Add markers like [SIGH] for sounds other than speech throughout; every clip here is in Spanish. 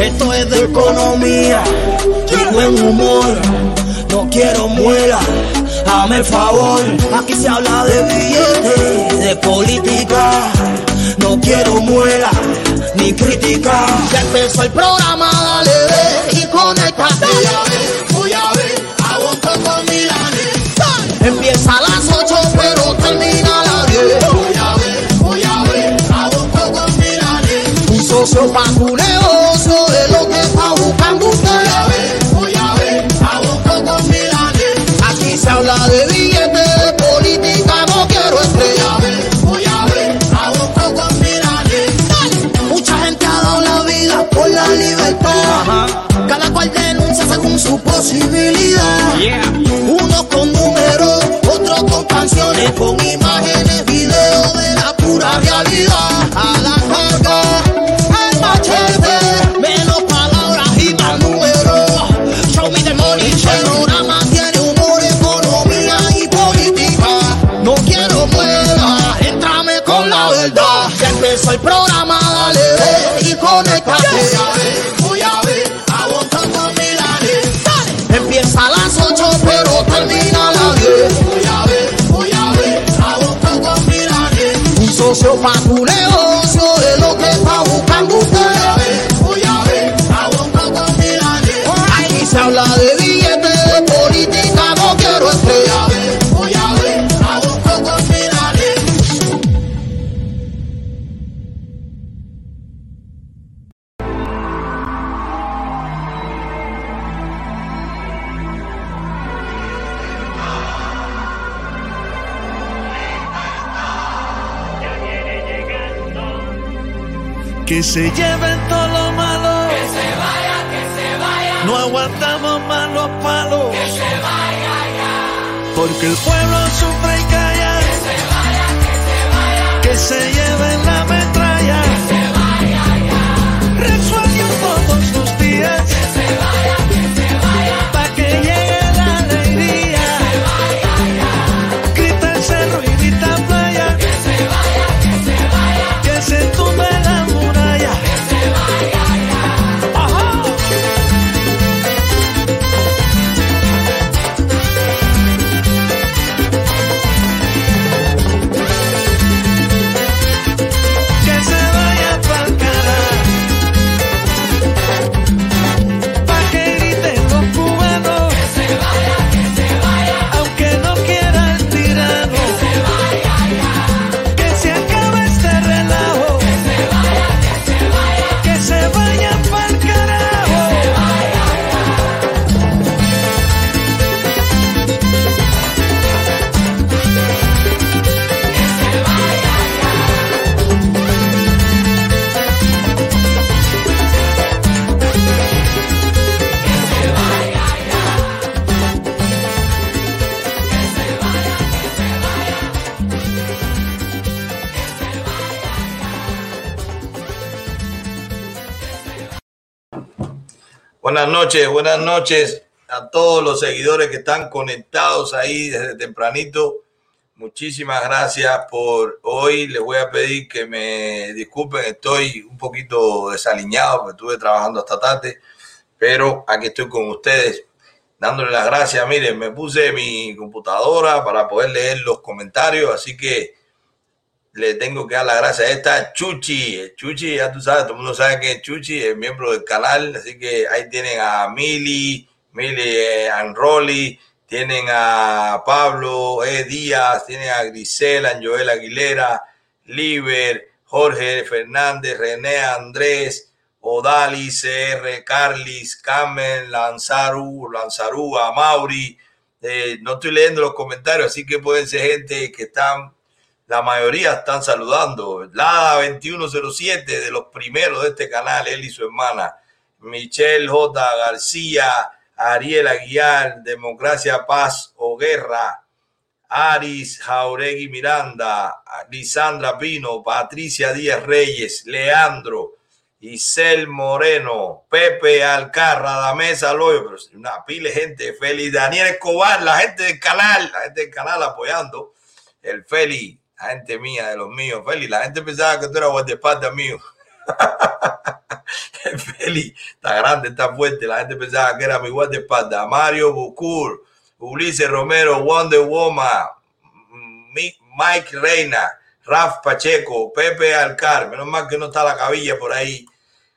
Esto es de economía y buen humor. No quiero muela, dame el favor. Aquí se habla de billetes, de política. No quiero muela ni crítica. Ya empezó el programa, dale ve y conéctate. Voy a ver, voy a ver, con. Empieza a socio pa' tu negocio de lo que está buscando usted. Voy a ver, voy a ver, a vos con Milanes. Aquí se habla de billetes, de política, no quiero estrella. Voy a ver, a vos con Milanes. Mucha gente ha dado la vida por la libertad. Cada cual denuncia según su posibilidad. Unos con números, otros con canciones, con imágenes, Un socio pa' tu ya. Porque el pueblo sufre Buenas noches, buenas noches a todos los seguidores que están conectados ahí desde tempranito. Muchísimas gracias por hoy. Les voy a pedir que me disculpen, estoy un poquito desaliñado porque estuve trabajando hasta tarde, pero aquí estoy con ustedes dándole las gracias. Miren, me puse mi computadora para poder leer los comentarios, así que le tengo que dar las gracias. Esta es Chuchi. Chuchi, ya tú sabes, todo el mundo sabe que Chuchi, es miembro del canal. Así que ahí tienen a Mili, Mili eh, Anroli, tienen a Pablo E. Díaz, tienen a Grisela, Joel Aguilera, Liber, Jorge Fernández, René Andrés, Odali, CR, Carlis, Carmen, Lanzaru, Lanzarúa, Mauri. Eh, no estoy leyendo los comentarios, así que pueden ser gente que están la mayoría están saludando. Lada 2107 de los primeros de este canal, él y su hermana. Michelle J. García, Ariel Aguiar, Democracia, Paz o Guerra. Aris Jauregui Miranda, Lisandra Pino, Patricia Díaz Reyes, Leandro, Isel Moreno, Pepe Alcarra, Damesa Loyo, pero una pila de gente feliz, Daniel Escobar, la gente del canal, la gente del canal apoyando el Feli, la gente mía, de los míos. Feli, la gente pensaba que tú eras guardaespaldas mío. el [LAUGHS] Feli está grande, está fuerte. La gente pensaba que era mi guardaespaldas. Mario Bucur, Ulises Romero, Wonder Woman, Mike Reina, Raf Pacheco, Pepe Alcar. Menos mal que no está la cabilla por ahí.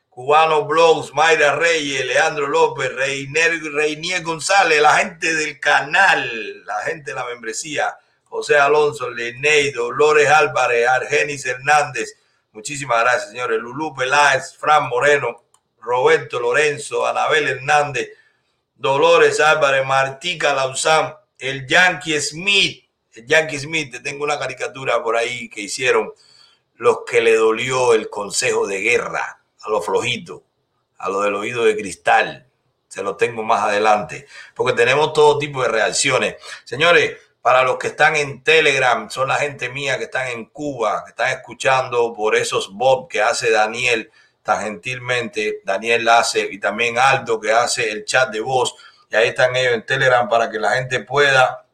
Cubano Blogs, Mayra Reyes, Leandro López, Reiner, Reinier González, la gente del canal, la gente de la membresía, José Alonso, Leney, Dolores Álvarez, Argenis Hernández. Muchísimas gracias, señores. Lulú Peláez, Fran Moreno, Roberto Lorenzo, Anabel Hernández, Dolores Álvarez, Martica Lausán, el Yankee Smith, el Yankee Smith, te tengo una caricatura por ahí que hicieron los que le dolió el consejo de guerra a lo flojito, a lo del oído de cristal. Se lo tengo más adelante, porque tenemos todo tipo de reacciones. Señores, para los que están en Telegram, son la gente mía que están en Cuba, que están escuchando por esos bots que hace Daniel tan gentilmente. Daniel hace y también Aldo que hace el chat de voz. Y ahí están ellos en Telegram para que la gente pueda.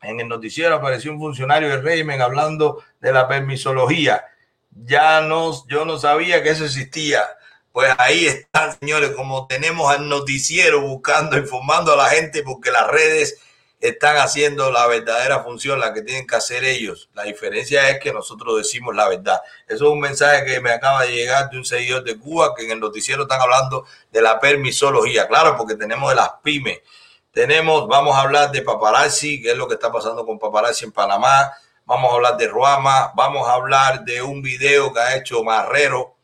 En el noticiero apareció un funcionario del régimen hablando de la permisología ya no, yo no sabía que eso existía. Pues ahí están, señores, como tenemos al noticiero buscando, informando a la gente, porque las redes están haciendo la verdadera función, la que tienen que hacer ellos. La diferencia es que nosotros decimos la verdad. Eso es un mensaje que me acaba de llegar de un seguidor de Cuba, que en el noticiero están hablando de la permisología. Claro, porque tenemos de las pymes. Tenemos, vamos a hablar de paparazzi, que es lo que está pasando con paparazzi en Panamá vamos a hablar de Ruama, vamos a hablar de un video que ha hecho Marrero,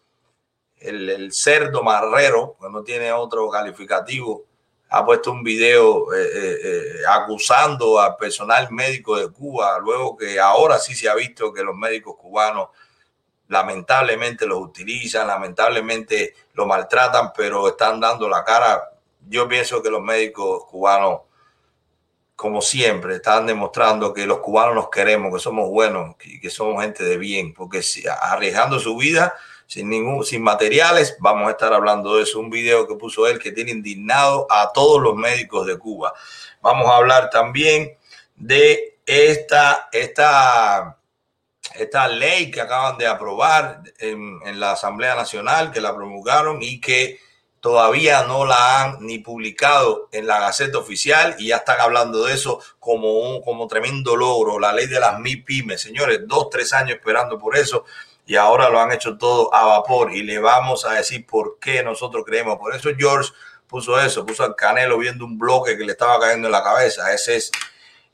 el, cerdo Marrero, que no tiene otro calificativo, ha puesto un video eh, eh, eh, acusando al personal médico de Cuba, luego que ahora sí se ha visto que los médicos cubanos lamentablemente los utilizan, lamentablemente los maltratan, pero están dando la cara. Yo pienso que los médicos cubanos como siempre, están demostrando que los cubanos nos queremos, que somos buenos y que somos gente de bien, porque si, arriesgando su vida sin ningún, sin materiales, vamos a estar hablando de eso. Un video que puso él que tiene indignado a todos los médicos de Cuba. Vamos a hablar también de esta, esta, esta ley que acaban de aprobar en, en la Asamblea Nacional, que la promulgaron y que todavía no la han ni publicado en la Gaceta Oficial y ya están hablando de eso como un como tremendo logro, la ley de las MIPIMES. Señores, dos, tres años esperando por eso y ahora lo han hecho todo a vapor y le vamos a decir por qué nosotros creemos. Por eso George puso eso, puso al Canelo viendo un bloque que le estaba cayendo en la cabeza. Ese es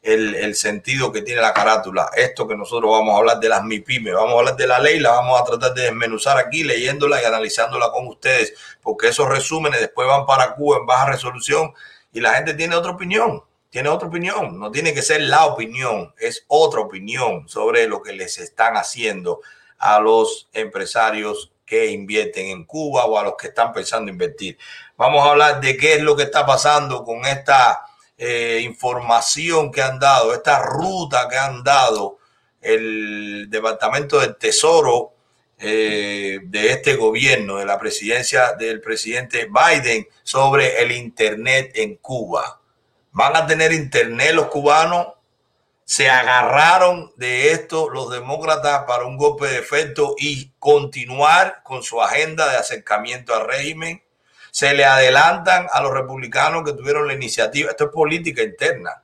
el, sentido que tiene la carátula. Esto que nosotros vamos a hablar de las MIPIMES, vamos a hablar de la ley, la vamos a tratar de desmenuzar aquí, leyéndola y analizándola con ustedes, porque esos resúmenes después van para Cuba en baja resolución y la gente tiene otra opinión, tiene otra opinión, no tiene que ser la opinión, es otra opinión sobre lo que les están haciendo a los empresarios que invierten en Cuba o a los que están pensando invertir. Vamos a hablar de qué es lo que está pasando con esta eh, información que han dado, esta ruta que han dado el Departamento del Tesoro eh, de este gobierno, de la presidencia del presidente Biden sobre el Internet en Cuba. ¿Van a tener Internet los cubanos? Se agarraron de esto los demócratas para un golpe de efecto y continuar con su agenda de acercamiento al régimen se le adelantan a los republicanos que tuvieron la iniciativa. Esto es política interna.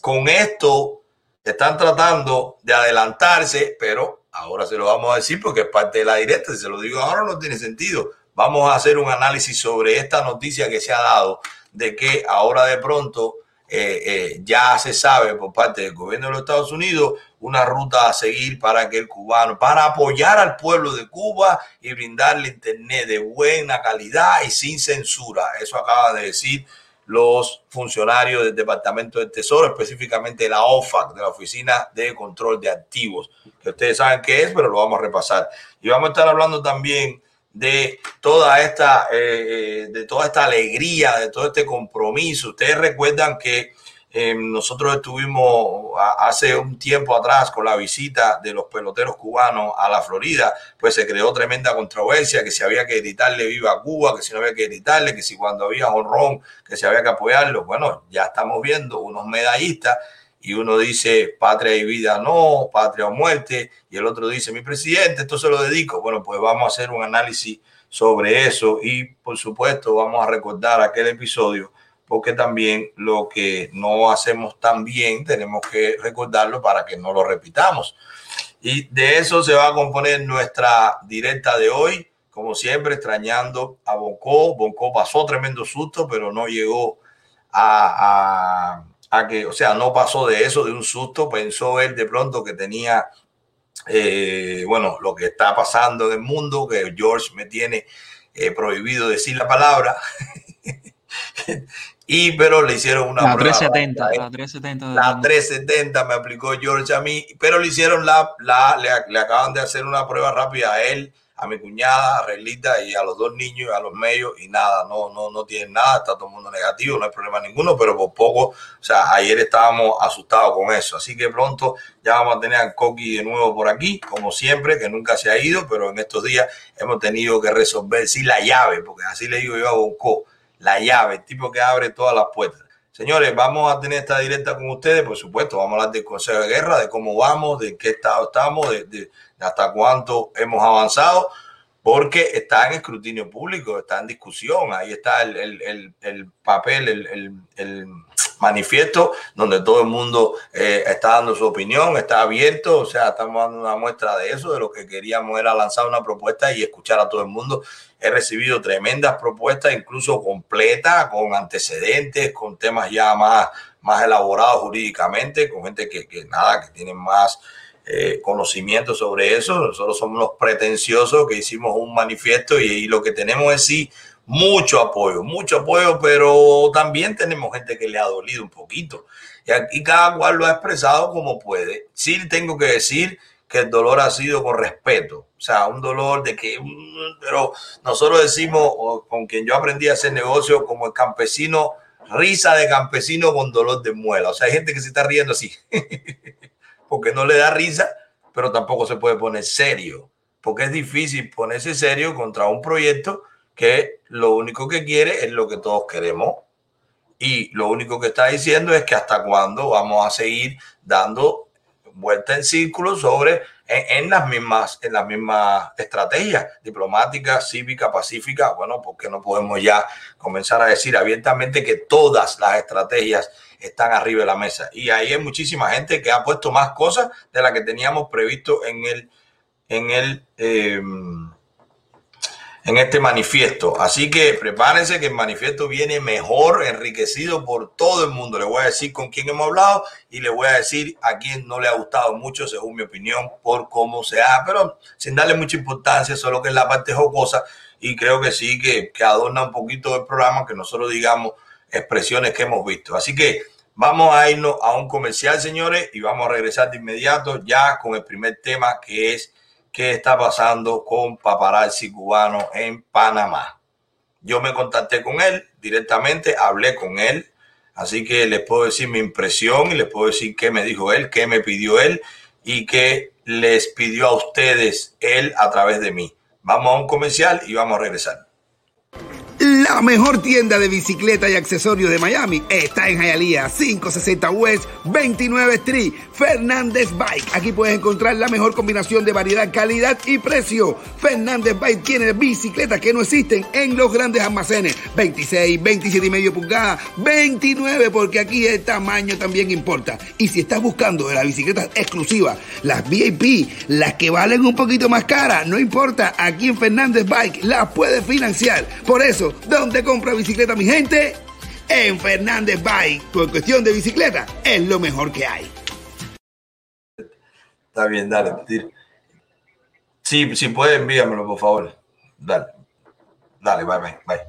Con esto están tratando de adelantarse, pero ahora se lo vamos a decir porque es parte de la directa. Si se lo digo ahora no tiene sentido. Vamos a hacer un análisis sobre esta noticia que se ha dado de que ahora de pronto eh, eh, ya se sabe por parte del gobierno de los Estados Unidos una ruta a seguir para que el cubano, para apoyar al pueblo de Cuba y brindarle internet de buena calidad y sin censura. Eso acaba de decir los funcionarios del Departamento del Tesoro, específicamente la OFAC, de la Oficina de Control de Activos, que ustedes saben qué es, pero lo vamos a repasar. Y vamos a estar hablando también de toda esta, eh, eh, de toda esta alegría, de todo este compromiso. Ustedes recuerdan que eh, nosotros estuvimos hace un tiempo atrás con la visita de los peloteros cubanos a la Florida, pues se creó tremenda controversia, que si había que gritarle viva Cuba, que si no había que gritarle, que si cuando había honrón, que si había que apoyarlo. Bueno, ya estamos viendo unos medallistas y uno dice patria y vida no, patria o muerte, y el otro dice mi presidente, esto se lo dedico. Bueno, pues vamos a hacer un análisis sobre eso y por supuesto vamos a recordar aquel episodio porque también lo que no hacemos tan bien tenemos que recordarlo para que no lo repitamos. Y de eso se va a componer nuestra directa de hoy, como siempre, extrañando a Bonco. Bonco pasó tremendo susto, pero no llegó a, a, que, o sea, no pasó de eso, de un susto. Pensó él de pronto que tenía, eh, bueno, lo que está pasando en el mundo, que George me tiene eh, prohibido decir la palabra. [LAUGHS] y pero le hicieron una la 370, la 370 la 370 me aplicó George a mí pero le hicieron la, la le, le, acaban de hacer una prueba rápida a él a mi cuñada, a Relita y a los dos niños, a los medios, y nada, no, no, no tienen nada, está todo el mundo negativo, no hay problema ninguno, pero por poco, o sea, ayer estábamos asustados con eso, así que pronto ya vamos a tener a Coqui de nuevo por aquí, como siempre, que nunca se ha ido, pero en estos días hemos tenido que resolver, sí, la llave, porque así le digo yo a Bonco, la llave, el tipo que abre todas las puertas. Señores, vamos a tener esta directa con ustedes, por supuesto, vamos a hablar del Consejo de Guerra, de cómo vamos, de qué estado estamos, de, hasta cuánto hemos avanzado, porque está en escrutinio público, está en discusión, ahí está el, el, el, papel, el, manifiesto donde todo el mundo eh, está dando su opinión, está abierto, o sea, estamos dando una muestra de eso, de lo que queríamos era lanzar una propuesta y escuchar a todo el mundo. He recibido tremendas propuestas, incluso completas, con antecedentes, con temas ya más, más elaborados jurídicamente, con gente que, que nada, que tienen más eh, conocimiento sobre eso. Nosotros somos los pretenciosos que hicimos un manifiesto y, lo que tenemos es sí mucho apoyo, mucho apoyo, pero también tenemos gente que le ha dolido un poquito. Y aquí cada cual lo ha expresado como puede. Sí tengo que decir que el dolor ha sido con respeto. O sea, un dolor de que, pero nosotros decimos, con quien yo aprendí a hacer negocio como el campesino, risa de campesino con dolor de muela. O sea, hay gente que se está riendo así. [LAUGHS] porque no le da risa, pero tampoco se puede poner serio, porque es difícil ponerse serio contra un proyecto que lo único que quiere es lo que todos queremos. Y lo único que está diciendo es que hasta cuándo vamos a seguir dando vuelta en círculo sobre en, las mismas en las mismas estrategias diplomáticas, cívicas, pacíficas. Bueno, porque no podemos ya comenzar a decir abiertamente que todas las estrategias están arriba de la mesa. Y ahí hay muchísima gente que ha puesto más cosas de las que teníamos previsto en el, en el, em, en este manifiesto. Así que prepárense que el manifiesto viene mejor, enriquecido por todo el mundo. Le voy a decir con quién hemos hablado y le voy a decir a quién no le ha gustado mucho, según mi opinión, por cómo se ha, pero sin darle mucha importancia, solo que es la parte jocosa. Y creo que sí, que, que adorna un poquito el programa, que nosotros digamos expresiones que hemos visto. Así que vamos a irnos a un comercial, señores, y vamos a regresar de inmediato ya con el primer tema que es qué está pasando con paparazzi cubano en Panamá. Yo me contacté con él directamente, hablé con él, así que les puedo decir mi impresión y les puedo decir qué me dijo él, qué me pidió él y qué les pidió a ustedes él a través de mí. Vamos a un comercial y vamos a regresar. La mejor tienda de bicicleta y accesorios de Miami está en Hialeah, 560 West 29 Street, Fernández Bike. Aquí puedes encontrar la mejor combinación de variedad, calidad y precio. Fernández Bike tiene bicicletas que no existen en los grandes almacenes. 26, 27 y medio pulgadas, 29 porque aquí el tamaño también importa. Y si estás buscando de las bicicletas exclusivas, las VIP, las que valen un poquito más caras, no importa, aquí en Fernández Bike las puedes financiar. Por eso ¿dónde compra bicicleta mi gente? En Fernández Bike. Por cuestión de bicicleta, es lo mejor que hay. Está bien, dale. Sí, si puede, envíamelo, por favor. Dale. Dale, bye, bye, bye.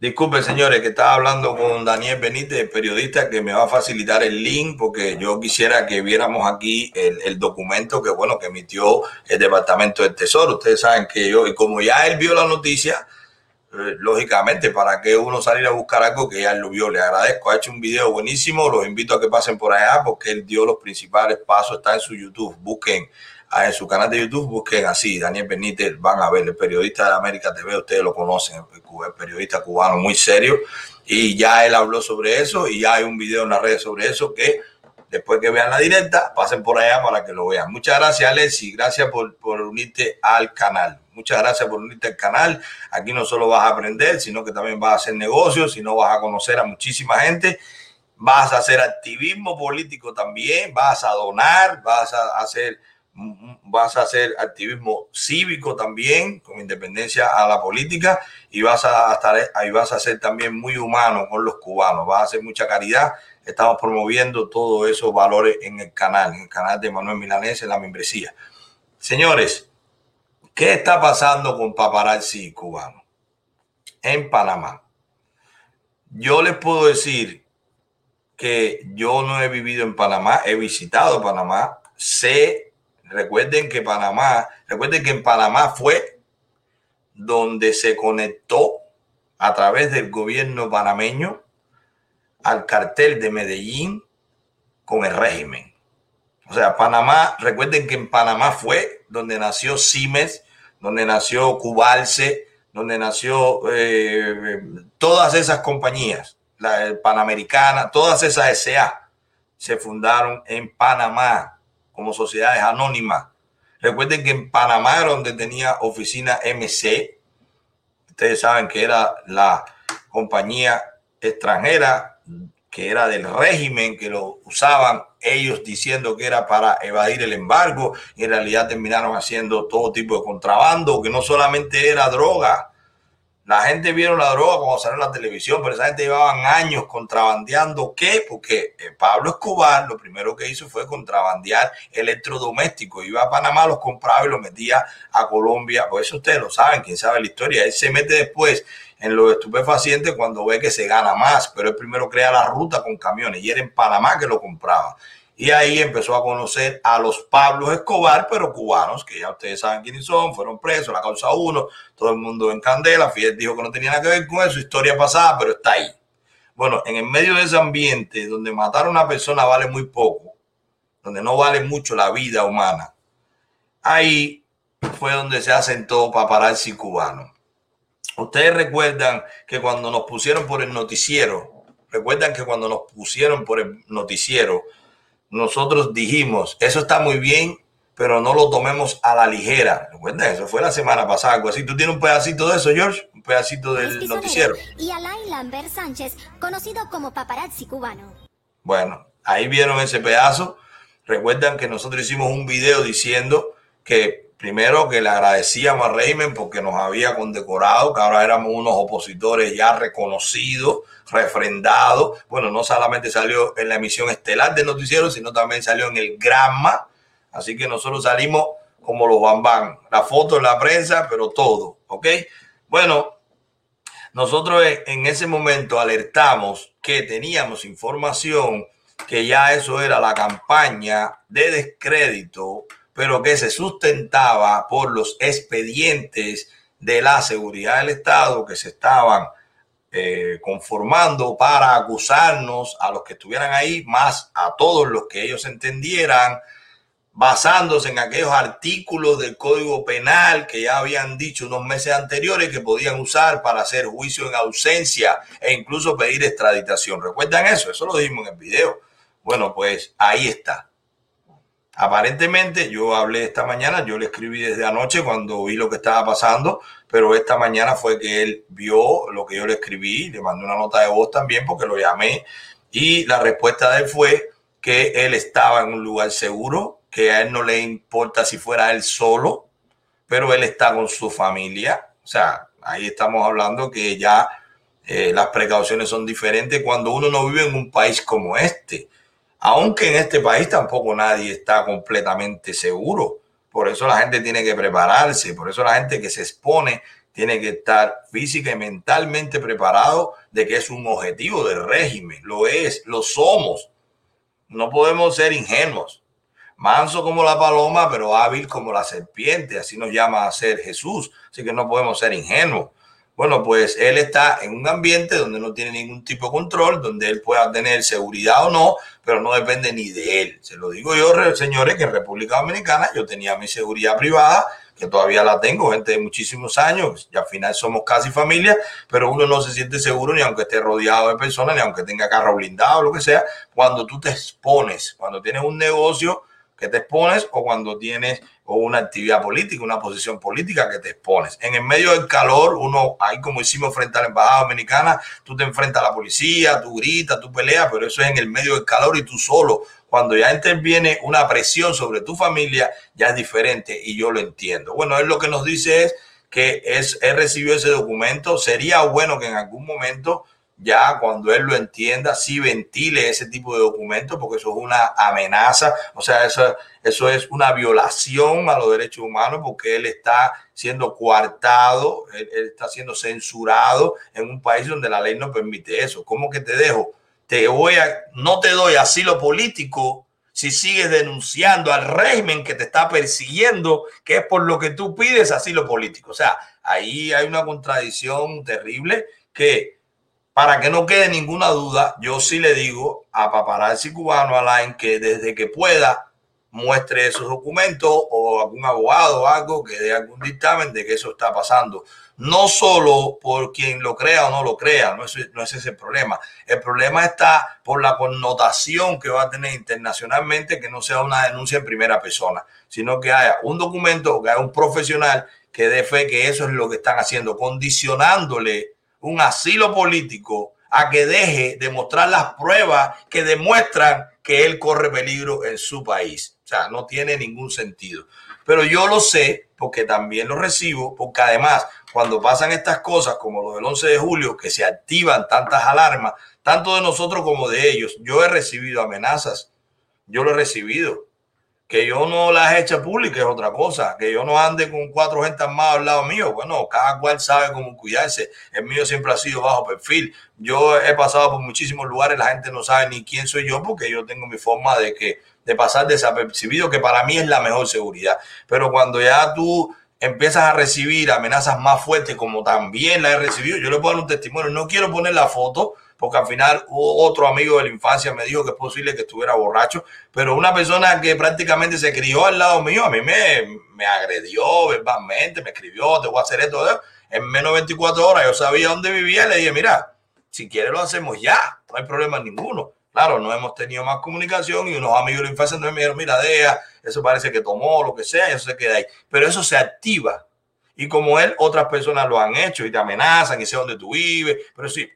Disculpe, señores, que estaba hablando con Daniel Benítez, periodista, que me va a facilitar el link porque yo quisiera que viéramos aquí el, el, documento que, bueno, que emitió el Departamento del Tesoro. Ustedes saben que yo, y como ya él vio la noticia, lógicamente, para que uno saliera a buscar algo que ya lo vio. Le agradezco, ha hecho un video buenísimo, los invito a que pasen por allá porque él dio los principales pasos, está en su YouTube, busquen ah, en su canal de YouTube, busquen así, Daniel Benítez, van a ver, el periodista de América TV, ustedes lo conocen, el periodista cubano muy serio, y ya él habló sobre eso, y ya hay un video en las redes sobre eso que después que vean la directa, pasen por allá para que lo vean. Muchas gracias, Alexi. Gracias por, por unirte al canal. Muchas gracias por unirte al canal. Aquí no solo vas a aprender, sino que también vas a hacer negocios, sino vas a conocer a muchísima gente. Vas a hacer activismo político también, vas a donar, vas a hacer vas a hacer activismo cívico también, con independencia a la política, y vas a estar ahí vas a ser también muy humano con los cubanos, vas a hacer mucha caridad. Estamos promoviendo todos esos valores en el canal, en el canal de Manuel Milanés, en la membresía. Señores, ¿qué está pasando con paparazzi cubano en Panamá? Yo les puedo decir que yo no he vivido en Panamá, he visitado Panamá, sé Recuerden que Panamá, recuerden que en Panamá fue donde se conectó a través del gobierno panameño al cartel de Medellín con el régimen. O sea, Panamá, recuerden que en Panamá fue donde nació Siemens, donde nació Cubalce, donde nació eh, todas esas compañías, la Panamericana, todas esas SA se fundaron en Panamá como sociedades anónimas. Recuerden que en Panamá donde tenía oficina MC. Ustedes saben que era la compañía extranjera que era del régimen, que lo usaban ellos diciendo que era para evadir el embargo y en realidad terminaron haciendo todo tipo de contrabando, que no solamente era droga, la gente vieron la droga cuando salió en la televisión, pero esa gente llevaban años contrabandeando. ¿Qué? Porque eh, Pablo Escobar lo primero que hizo fue contrabandear electrodomésticos. Iba a Panamá, los compraba y los metía a Colombia. Por eso ustedes lo saben, quién sabe la historia. Él se mete después en los estupefacientes cuando ve que se gana más, pero él primero crea la ruta con camiones y era en Panamá que lo compraba. Y ahí empezó a conocer a los Pablos Escobar, pero cubanos, que ya ustedes saben quiénes son, fueron presos, la causa uno, todo el mundo en candela. Fidel dijo que no tenía nada que ver con eso, historia pasada, pero está ahí. Bueno, en el medio de ese ambiente donde matar a una persona vale muy poco, donde no vale mucho la vida humana, ahí fue donde se asentó paparazzi cubano. Ustedes recuerdan que cuando nos pusieron por el noticiero, recuerdan que cuando nos pusieron por el noticiero, nosotros dijimos, eso está muy bien, pero no lo tomemos a la ligera. ¿Recuerdas? Eso fue la semana pasada, algo así. ¿Tú tienes un pedacito de eso, George? Un pedacito del noticiero. Y Alain Lambert Sánchez, conocido como paparazzi cubano. Bueno, ahí vieron ese pedazo. Recuerdan que nosotros hicimos un video diciendo que primero que le agradecíamos al régimen porque nos había condecorado, que ahora éramos unos opositores ya reconocidos refrendado. Bueno, no solamente salió en la emisión estelar de noticiero, sino también salió en el Gramma. Así que nosotros salimos como los bambán. La foto en la prensa, pero todo. ¿Ok? Bueno, nosotros en ese momento alertamos que teníamos información que ya eso era la campaña de descrédito, pero que se sustentaba por los expedientes de la seguridad del Estado que se estaban eh, conformando para acusarnos a los que estuvieran ahí, más a todos los que ellos entendieran, basándose en aquellos artículos del Código Penal que ya habían dicho unos meses anteriores que podían usar para hacer juicio en ausencia e incluso pedir extraditación. ¿Recuerdan eso? Eso lo dijimos en el video. Bueno, pues ahí está. Aparentemente, yo hablé esta mañana, yo le escribí desde anoche cuando vi lo que estaba pasando, pero esta mañana fue que él vio lo que yo le escribí, le mandé una nota de voz también porque lo llamé y la respuesta de él fue que él estaba en un lugar seguro, que a él no le importa si fuera él solo, pero él está con su familia. O sea, ahí estamos hablando que ya eh, las precauciones son diferentes cuando uno no vive en un país como este aunque en este país tampoco nadie está completamente seguro. Por eso la gente tiene que prepararse, por eso la gente que se expone tiene que estar física y mentalmente preparado de que es un objetivo del régimen. Lo es, lo somos. No podemos ser ingenuos. Manso como la paloma, pero hábil como la serpiente. Así nos llama a ser Jesús. Así que no podemos ser ingenuos. Bueno, pues él está en un ambiente donde no tiene ningún tipo de control, donde él pueda tener seguridad o no, pero no depende ni de él. Se lo digo yo, señores, que en República Dominicana yo tenía mi seguridad privada, que todavía la tengo, gente de muchísimos años, y al final somos casi familia, pero uno no se siente seguro ni aunque esté rodeado de personas, ni aunque tenga carro blindado, lo que sea, cuando tú te expones, cuando tienes un negocio te expones o cuando tienes una actividad política, una posición política que te expones. En el medio del calor, uno, ahí como hicimos frente a la Embajada Dominicana, tú te enfrentas a la policía, tú gritas, tú peleas, pero eso es en el medio del calor y tú solo. Cuando ya interviene una presión sobre tu familia, ya es diferente y yo lo entiendo. Bueno, él lo que nos dice es que es, él recibió ese documento. Sería bueno que en algún momento ya cuando él lo entienda, sí ventile ese tipo de documentos, porque eso es una amenaza, o sea, eso, eso es una violación a los derechos humanos, porque él está siendo coartado, él, está siendo censurado en un país donde la ley no permite eso. ¿Cómo que te dejo? Te voy a, no te doy asilo político si sigues denunciando al régimen que te está persiguiendo, que es por lo que tú pides asilo político. O sea, ahí hay una contradicción terrible que para que no quede ninguna duda, yo sí le digo a Paparazzi Cubano Alain que desde que pueda muestre esos documentos o algún abogado o algo que dé algún dictamen de que eso está pasando. No solo por quien lo crea o no lo crea, no es, no es ese el problema. El problema está por la connotación que va a tener internacionalmente que no sea una denuncia en primera persona, sino que haya un documento, que haya un profesional que dé fe que eso es lo que están haciendo, condicionándole un asilo político a que deje de mostrar las pruebas que demuestran que él corre peligro en su país. O sea, no tiene ningún sentido. Pero yo lo sé porque también lo recibo, porque además cuando pasan estas cosas como lo del 11 de julio, que se activan tantas alarmas, tanto de nosotros como de ellos, yo he recibido amenazas, yo lo he recibido. Que yo no las hecho públicas es otra cosa. Que yo no ande con cuatro gente más al lado mío. Bueno, cada cual sabe cómo cuidarse. El mío siempre ha sido bajo perfil. Yo he pasado por muchísimos lugares, la gente no sabe ni quién soy yo porque yo tengo mi forma de que de pasar desapercibido, que para mí es la mejor seguridad. Pero cuando ya tú empiezas a recibir amenazas más fuertes, como también la he recibido, yo le puedo dar un testimonio. No quiero poner la foto porque al final otro amigo de la infancia me dijo que es posible que estuviera borracho, pero una persona que prácticamente se crió al lado mío, a mí me, me agredió verbalmente, me escribió, te voy a hacer esto, en menos de 24 horas yo sabía dónde vivía le dije, mira, si quieres lo hacemos ya, no hay problema ninguno. Claro, no hemos tenido más comunicación y unos amigos de la infancia me dijeron, mira, deja, eso parece que tomó, lo que sea, eso se queda ahí. Pero eso se activa. Y como él, otras personas lo han hecho y te amenazan y sé dónde tú vives. Pero sí,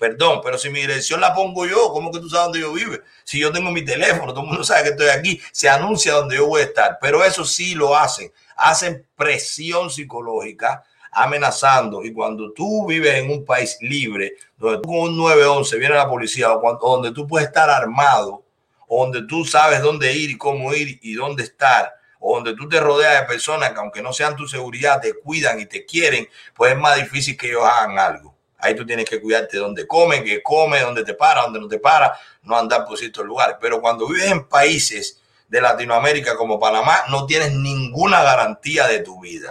Perdón, pero si mi dirección la pongo yo, ¿cómo que tú sabes dónde yo vivo? Si yo tengo mi teléfono, todo el mundo sabe que estoy aquí, se anuncia dónde yo voy a estar. Pero eso sí lo hacen. Hacen presión psicológica amenazando. Y cuando tú vives en un país libre, donde tú con un 911 viene la policía, o donde tú puedes estar armado, donde tú sabes dónde ir y cómo ir y dónde estar, o donde tú te rodeas de personas que aunque no sean tu seguridad, te cuidan y te quieren, pues es más difícil que ellos hagan algo. Ahí tú tienes que cuidarte de dónde come, qué come, dónde te para, dónde no te para, no andar por ciertos lugares. Pero cuando vives en países de Latinoamérica como Panamá, no tienes ninguna garantía de tu vida.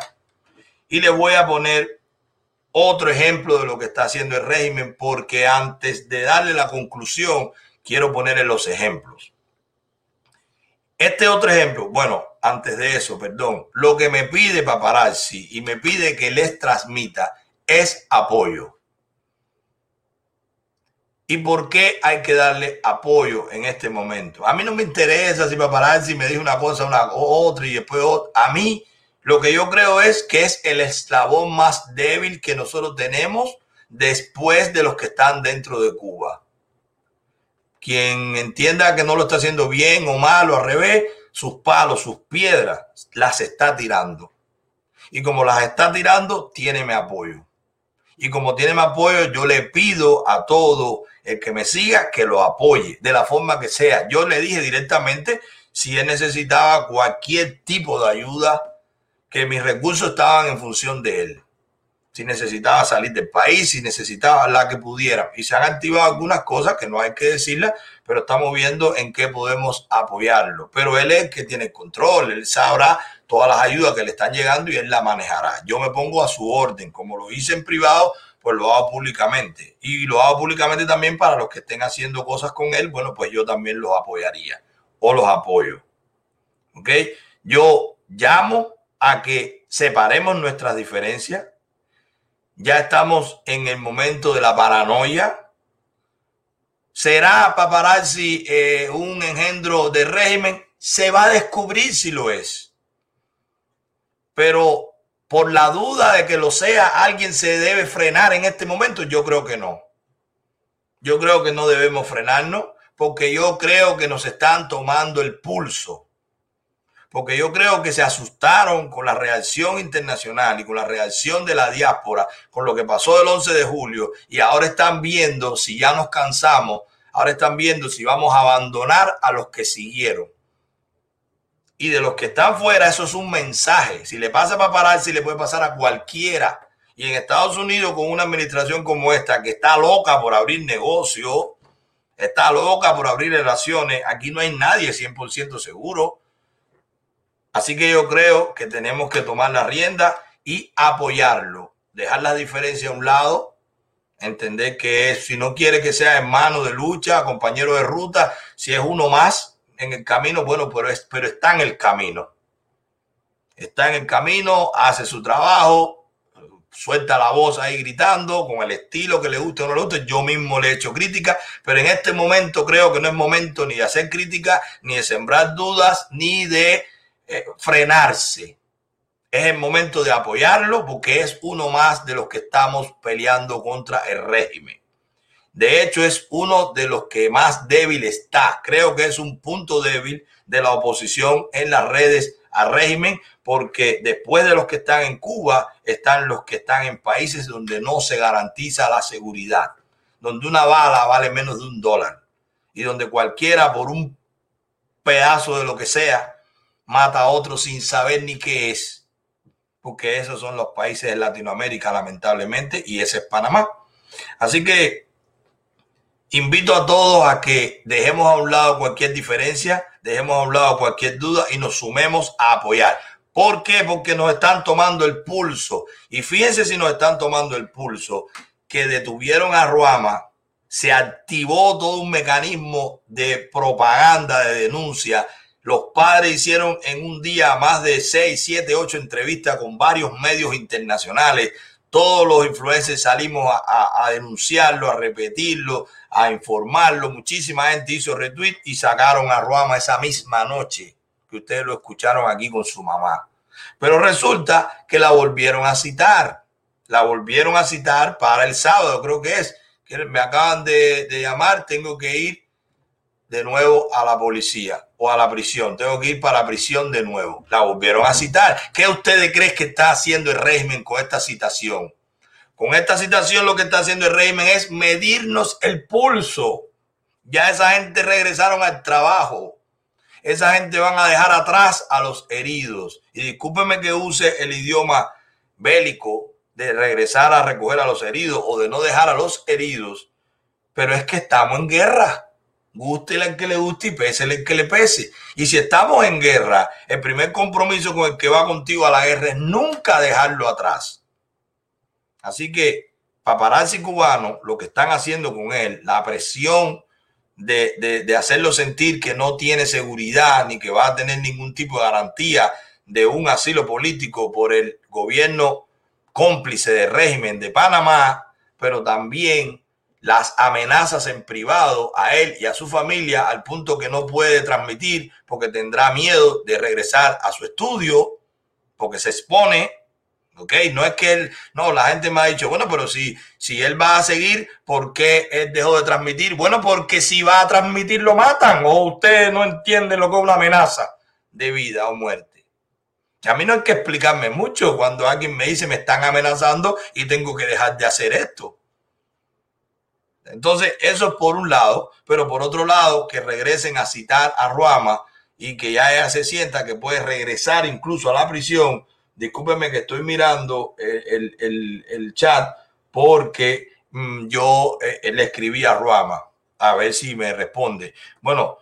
Y le voy a poner otro ejemplo de lo que está haciendo el régimen, porque antes de darle la conclusión, quiero ponerle los ejemplos. Este otro ejemplo, bueno, antes de eso, perdón, lo que me pide Paparazzi y me pide que les transmita es apoyo. ¿Y por qué hay que darle apoyo en este momento? A mí no me interesa si paparazzi me dice una cosa, una otra y después otra. A mí lo que yo creo es que es el eslabón más débil que nosotros tenemos después de los que están dentro de Cuba. Quien entienda que no lo está haciendo bien o mal o al revés, sus palos, sus piedras, las está tirando. Y como las está tirando, tiene mi apoyo. Y como tiene mi apoyo, yo le pido a todo el que me siga, que lo apoye de la forma que sea. Yo le dije directamente si él necesitaba cualquier tipo de ayuda, que mis recursos estaban en función de él. Si necesitaba salir del país, si necesitaba la que pudiera. Y se han activado algunas cosas que no hay que decirlas, pero estamos viendo en qué podemos apoyarlo. Pero él es el que tiene control, él sabrá todas las ayudas que le están llegando y él la manejará. Yo me pongo a su orden, como lo hice en privado, pues lo hago públicamente. Y lo hago públicamente también para los que estén haciendo cosas con él, bueno, pues yo también los apoyaría o los apoyo. ¿Ok? Yo llamo a que separemos nuestras diferencias. Ya estamos en el momento de la paranoia. ¿Será paparazzi eh, un engendro de régimen? Se va a descubrir si lo es. Pero por la duda de que lo sea, alguien se debe frenar en este momento. Yo creo que no. Yo creo que no debemos frenarnos porque yo creo que nos están tomando el pulso porque yo creo que se asustaron con la reacción internacional y con la reacción de la diáspora, con lo que pasó el 11 de julio, y ahora están viendo si ya nos cansamos, ahora están viendo si vamos a abandonar a los que siguieron. Y de los que están fuera, eso es un mensaje. Si le pasa para parar, si le puede pasar a cualquiera. Y en Estados Unidos, con una administración como esta, que está loca por abrir negocios, está loca por abrir relaciones, aquí no hay nadie 100% seguro. Así que yo creo que tenemos que tomar la rienda y apoyarlo, dejar la diferencia a un lado, entender que si no quiere que sea hermano de lucha, compañero de ruta, si es uno más en el camino, bueno, pero, es, pero está en el camino. Está en el camino, hace su trabajo, suelta la voz ahí gritando con el estilo que le guste o no le guste. Yo mismo le he hecho crítica, pero en este momento creo que no es momento ni de hacer crítica, ni de sembrar dudas, ni de eh, frenarse. Es el momento de apoyarlo porque es uno más de los que estamos peleando contra el régimen. De hecho, es uno de los que más débil está. Creo que es un punto débil de la oposición en las redes al régimen, porque después de los que están en Cuba, están los que están en países donde no se garantiza la seguridad, donde una bala vale menos de un dólar y donde cualquiera por un pedazo de lo que sea mata a otro sin saber ni qué es, porque esos son los países de Latinoamérica, lamentablemente, y ese es Panamá. Así que invito a todos a que dejemos a un lado cualquier diferencia, dejemos a un lado cualquier duda y nos sumemos a apoyar. ¿Por qué? Porque nos están tomando el pulso. Y fíjense si nos están tomando el pulso, que detuvieron a Ruama, se activó todo un mecanismo de propaganda, de denuncia, los padres hicieron en un día más de 6, 7, 8 entrevistas con varios medios internacionales. Todos los influencers salimos a, denunciarlo, a repetirlo, a informarlo. Muchísima gente hizo retweet y sacaron a Ruama esa misma noche que ustedes lo escucharon aquí con su mamá. Pero resulta que la volvieron a citar. La volvieron a citar para el sábado, creo que es. Que me acaban de llamar, tengo que ir de nuevo a la policía o a la prisión. Tengo que ir para la prisión de nuevo. La volvieron a citar. ¿Qué ustedes creen que está haciendo el régimen con esta citación? Con esta citación lo que está haciendo el régimen es medirnos el pulso. Ya esa gente regresaron al trabajo. Esa gente van a dejar atrás a los heridos. Y discúlpeme que use el idioma bélico de regresar a recoger a los heridos o de no dejar a los heridos. Pero es que estamos en guerra Guste el que le guste y pese el que le pese. Y si estamos en guerra, el primer compromiso con el que va contigo a la guerra es nunca dejarlo atrás. Así que paparazzi cubano, lo que están haciendo con él, la presión de, de hacerlo sentir que no tiene seguridad ni que va a tener ningún tipo de garantía de un asilo político por el gobierno cómplice del régimen de Panamá, pero también las amenazas en privado a él y a su familia al punto que no puede transmitir porque tendrá miedo de regresar a su estudio porque se expone. ¿Ok? No es que él, no, la gente me ha dicho, bueno, pero si, si él va a seguir, ¿por qué él dejó de transmitir? Bueno, porque si va a transmitir lo matan o usted no entiende lo que es una amenaza de vida o muerte. a mí no hay que explicarme mucho cuando alguien me dice me están amenazando y tengo que dejar de hacer esto. Entonces, eso es por un lado, pero por otro lado, que regresen a citar a Ruama y que ya ella se sienta que puede regresar incluso a la prisión. Discúlpeme que estoy mirando el, chat porque mm, yo eh, le escribí a Ruama. A ver si me responde. Bueno,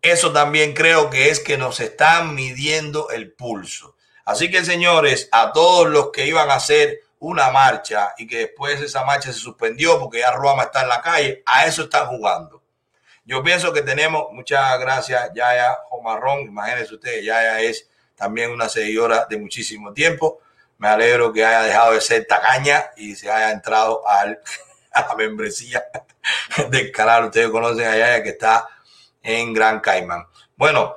eso también creo que es que nos están midiendo el pulso. Así que, señores, a todos los que iban a hacer una marcha y que después esa marcha se suspendió porque ya Roma está en la calle, a eso están jugando. Yo pienso que tenemos, muchas gracias, Yaya Omarrón, imagínense ustedes, Yaya es también una seguidora de muchísimo tiempo. Me alegro que haya dejado de ser tacaña y se haya entrado [LAUGHS] a la membresía [LAUGHS] del canal. Ustedes conocen a Yaya que está en Gran Caimán. Bueno,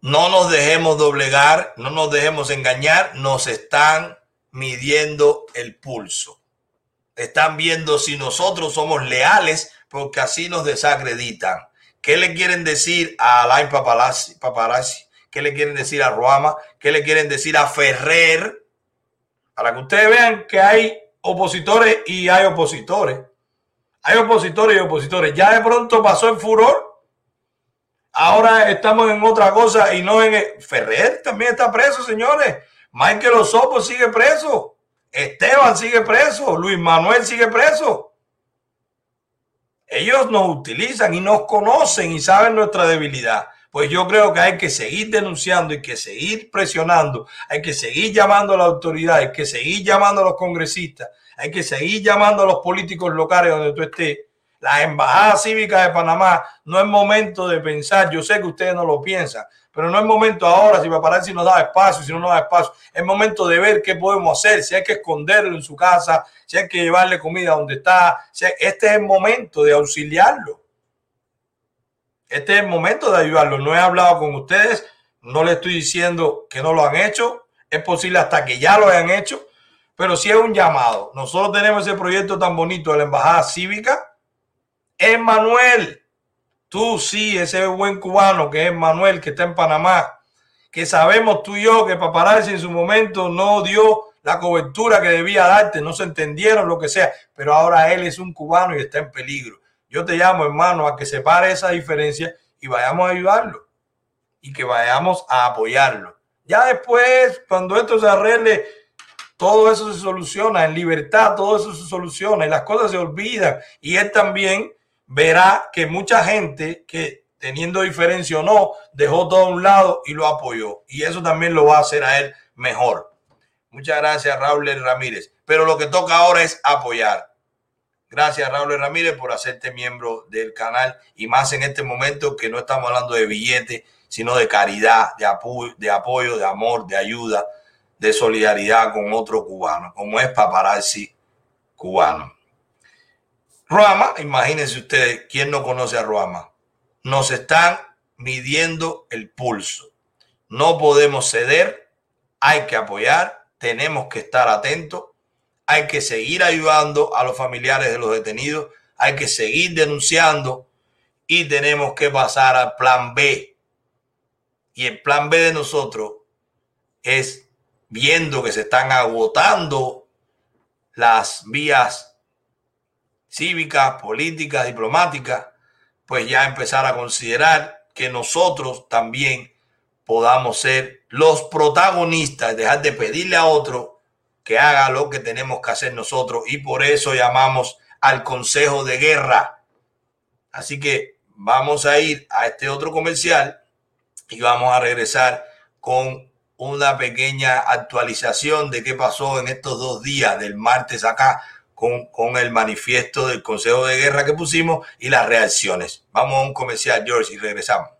no nos dejemos doblegar, no nos dejemos engañar, nos están midiendo el pulso. Están viendo si nosotros somos leales porque así nos desacreditan. ¿Qué le quieren decir a Alain Paparazzi? ¿Qué le quieren decir a Ruama? ¿Qué le quieren decir a Ferrer? Para que ustedes vean que hay opositores y hay opositores. Hay opositores y opositores. Ya de pronto pasó el furor Ahora estamos en otra cosa y no en... Ferrer también está preso, señores. Michael Osopo sigue preso. Esteban sigue preso. Luis Manuel sigue preso. Ellos nos utilizan y nos conocen y saben nuestra debilidad. Pues yo creo que hay que seguir denunciando y que seguir presionando. Hay que seguir llamando a la autoridad, hay que seguir llamando a los congresistas, hay que seguir llamando a los políticos locales donde tú estés la Embajada Cívica de Panamá, no es momento de pensar, yo sé que ustedes no lo piensan, pero no es momento ahora, si parar si nos da espacio, si no nos da espacio, es momento de ver qué podemos hacer, si hay que esconderlo en su casa, si hay que llevarle comida donde está, este es el momento de auxiliarlo. Este es el momento de ayudarlo. No he hablado con ustedes, no le estoy diciendo que no lo han hecho, es posible hasta que ya lo hayan hecho, pero sí es un llamado. Nosotros tenemos ese proyecto tan bonito de la Embajada Cívica, es Manuel. Tú sí, ese buen cubano que es Manuel, que está en Panamá, que sabemos tú y yo que Paparazzi en su momento no dio la cobertura que debía darte, no se entendieron lo que sea, pero ahora él es un cubano y está en peligro. Yo te llamo, hermano, a que separe esa diferencia y vayamos a ayudarlo y que vayamos a apoyarlo. Ya después, cuando esto se arregle, todo eso se soluciona en libertad, todo eso se soluciona y las cosas se olvidan. Y él también verá que mucha gente que teniendo diferencia o no, dejó todo a un lado y lo apoyó. Y eso también lo va a hacer a él mejor. Muchas gracias, Raúl Ramírez. Pero lo que toca ahora es apoyar. Gracias, Raúl Ramírez, por hacerte miembro del canal y más en este momento que no estamos hablando de billete, sino de caridad, de apoyo, de, apoyo, de amor, de ayuda, de solidaridad con otro cubano, como es Paparazzi cubano. Ruama, imagínense ustedes, ¿quién no conoce a Ruama? Nos están midiendo el pulso. No podemos ceder, hay que apoyar, tenemos que estar atentos, hay que seguir ayudando a los familiares de los detenidos, hay que seguir denunciando y tenemos que pasar al plan B. Y el plan B de nosotros es viendo que se están agotando las vías cívica, política, diplomática, pues ya empezar a considerar que nosotros también podamos ser los protagonistas, dejar de pedirle a otro que haga lo que tenemos que hacer nosotros y por eso llamamos al Consejo de Guerra. Así que vamos a ir a este otro comercial y vamos a regresar con una pequeña actualización de qué pasó en estos dos días del martes acá con, el manifiesto del Consejo de Guerra que pusimos y las reacciones. Vamos a un comercial, George, y regresamos.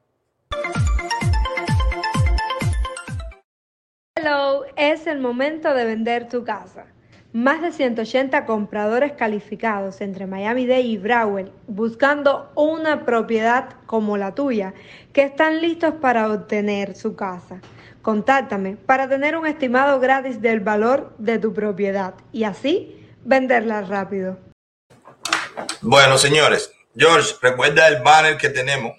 Es el momento de vender tu casa. Más de 180 compradores calificados entre Miami-Dade y Broward buscando una propiedad como la tuya que están listos para obtener su casa. Contáctame para tener un estimado gratis del valor de tu propiedad y así venderla rápido. Bueno, señores, George, recuerda el banner que tenemos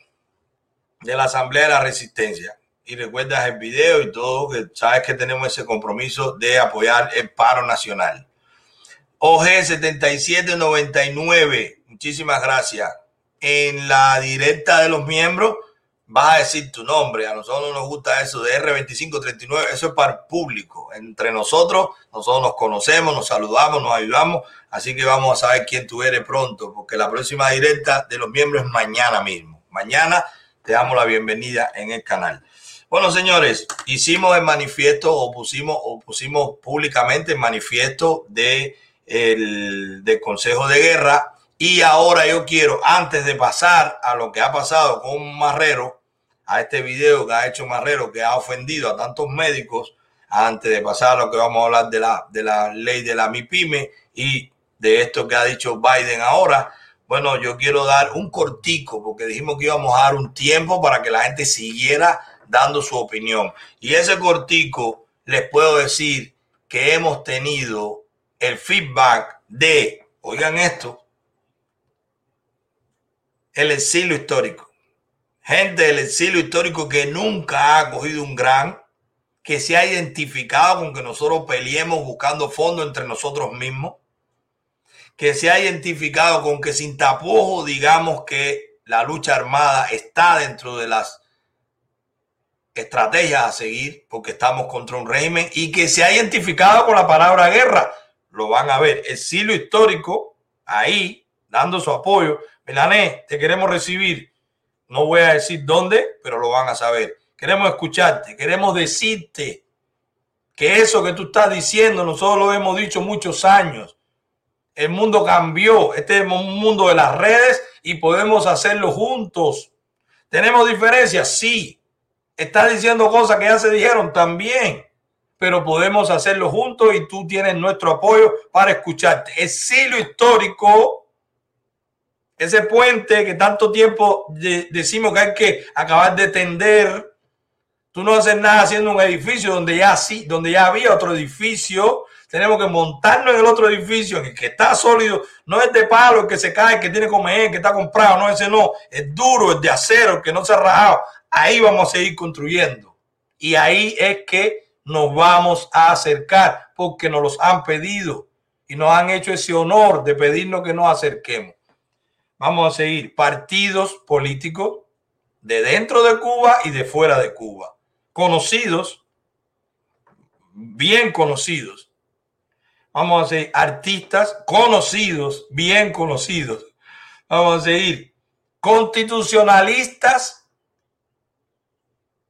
de la Asamblea de la Resistencia y recuerda el video y todo, que sabes que tenemos ese compromiso de apoyar el paro nacional. OG 7799, muchísimas gracias. En la directa de los miembros vas a decir tu nombre. A nosotros no nos gusta eso de R2539, eso es para el público. Entre nosotros, nosotros nos conocemos, nos saludamos, nos ayudamos. Así que vamos a saber quién tú eres pronto, porque la próxima directa de los miembros es mañana mismo. Mañana te damos la bienvenida en el canal. Bueno, señores, hicimos el manifiesto o pusimos, o pusimos públicamente el manifiesto de el, del Consejo de Guerra. Y ahora yo quiero, antes de pasar a lo que ha pasado con Marrero, a este video que ha hecho Marrero, que ha ofendido a tantos médicos, antes de pasar a lo que vamos a hablar de la, de la ley de la MIPYME y de esto que ha dicho Biden ahora, bueno, yo quiero dar un cortico, porque dijimos que íbamos a dar un tiempo para que la gente siguiera dando su opinión. Y ese cortico, les puedo decir que hemos tenido el feedback de, oigan esto, el exilio histórico. Gente del exilio histórico que nunca ha cogido un gran, que se ha identificado con que nosotros peleemos buscando fondos entre nosotros mismos, que se ha identificado con que sin tapujo digamos que la lucha armada está dentro de las estrategias a seguir porque estamos contra un régimen y que se ha identificado con la palabra guerra. Lo van a ver. Exilio histórico ahí dando su apoyo. Melané, te queremos recibir. No voy a decir dónde, pero lo van a saber. Queremos escucharte, queremos decirte que eso que tú estás diciendo, nosotros lo hemos dicho muchos años. El mundo cambió, este es un mundo de las redes y podemos hacerlo juntos. ¿Tenemos diferencias? Sí, Estás diciendo cosas que ya se dijeron también, pero podemos hacerlo juntos y tú tienes nuestro apoyo para escucharte. Exilio histórico, ese puente que tanto tiempo decimos que hay que acabar de tender. Tú no haces nada haciendo un edificio donde ya sí, donde ya había otro edificio. Tenemos que montarnos en el otro edificio, que, que está sólido. No es de palo, el que se cae, que tiene comer, que está comprado. No, ese no. Es duro, es de acero, el que no se ha rajado ahí vamos a seguir construyendo. Y ahí es que nos vamos a acercar porque nos los han pedido y nos han hecho ese honor de pedirnos que nos acerquemos. Vamos a seguir partidos políticos de dentro de Cuba y de fuera de Cuba, conocidos, bien conocidos. Vamos a seguir artistas conocidos, bien conocidos. Vamos a seguir constitucionalistas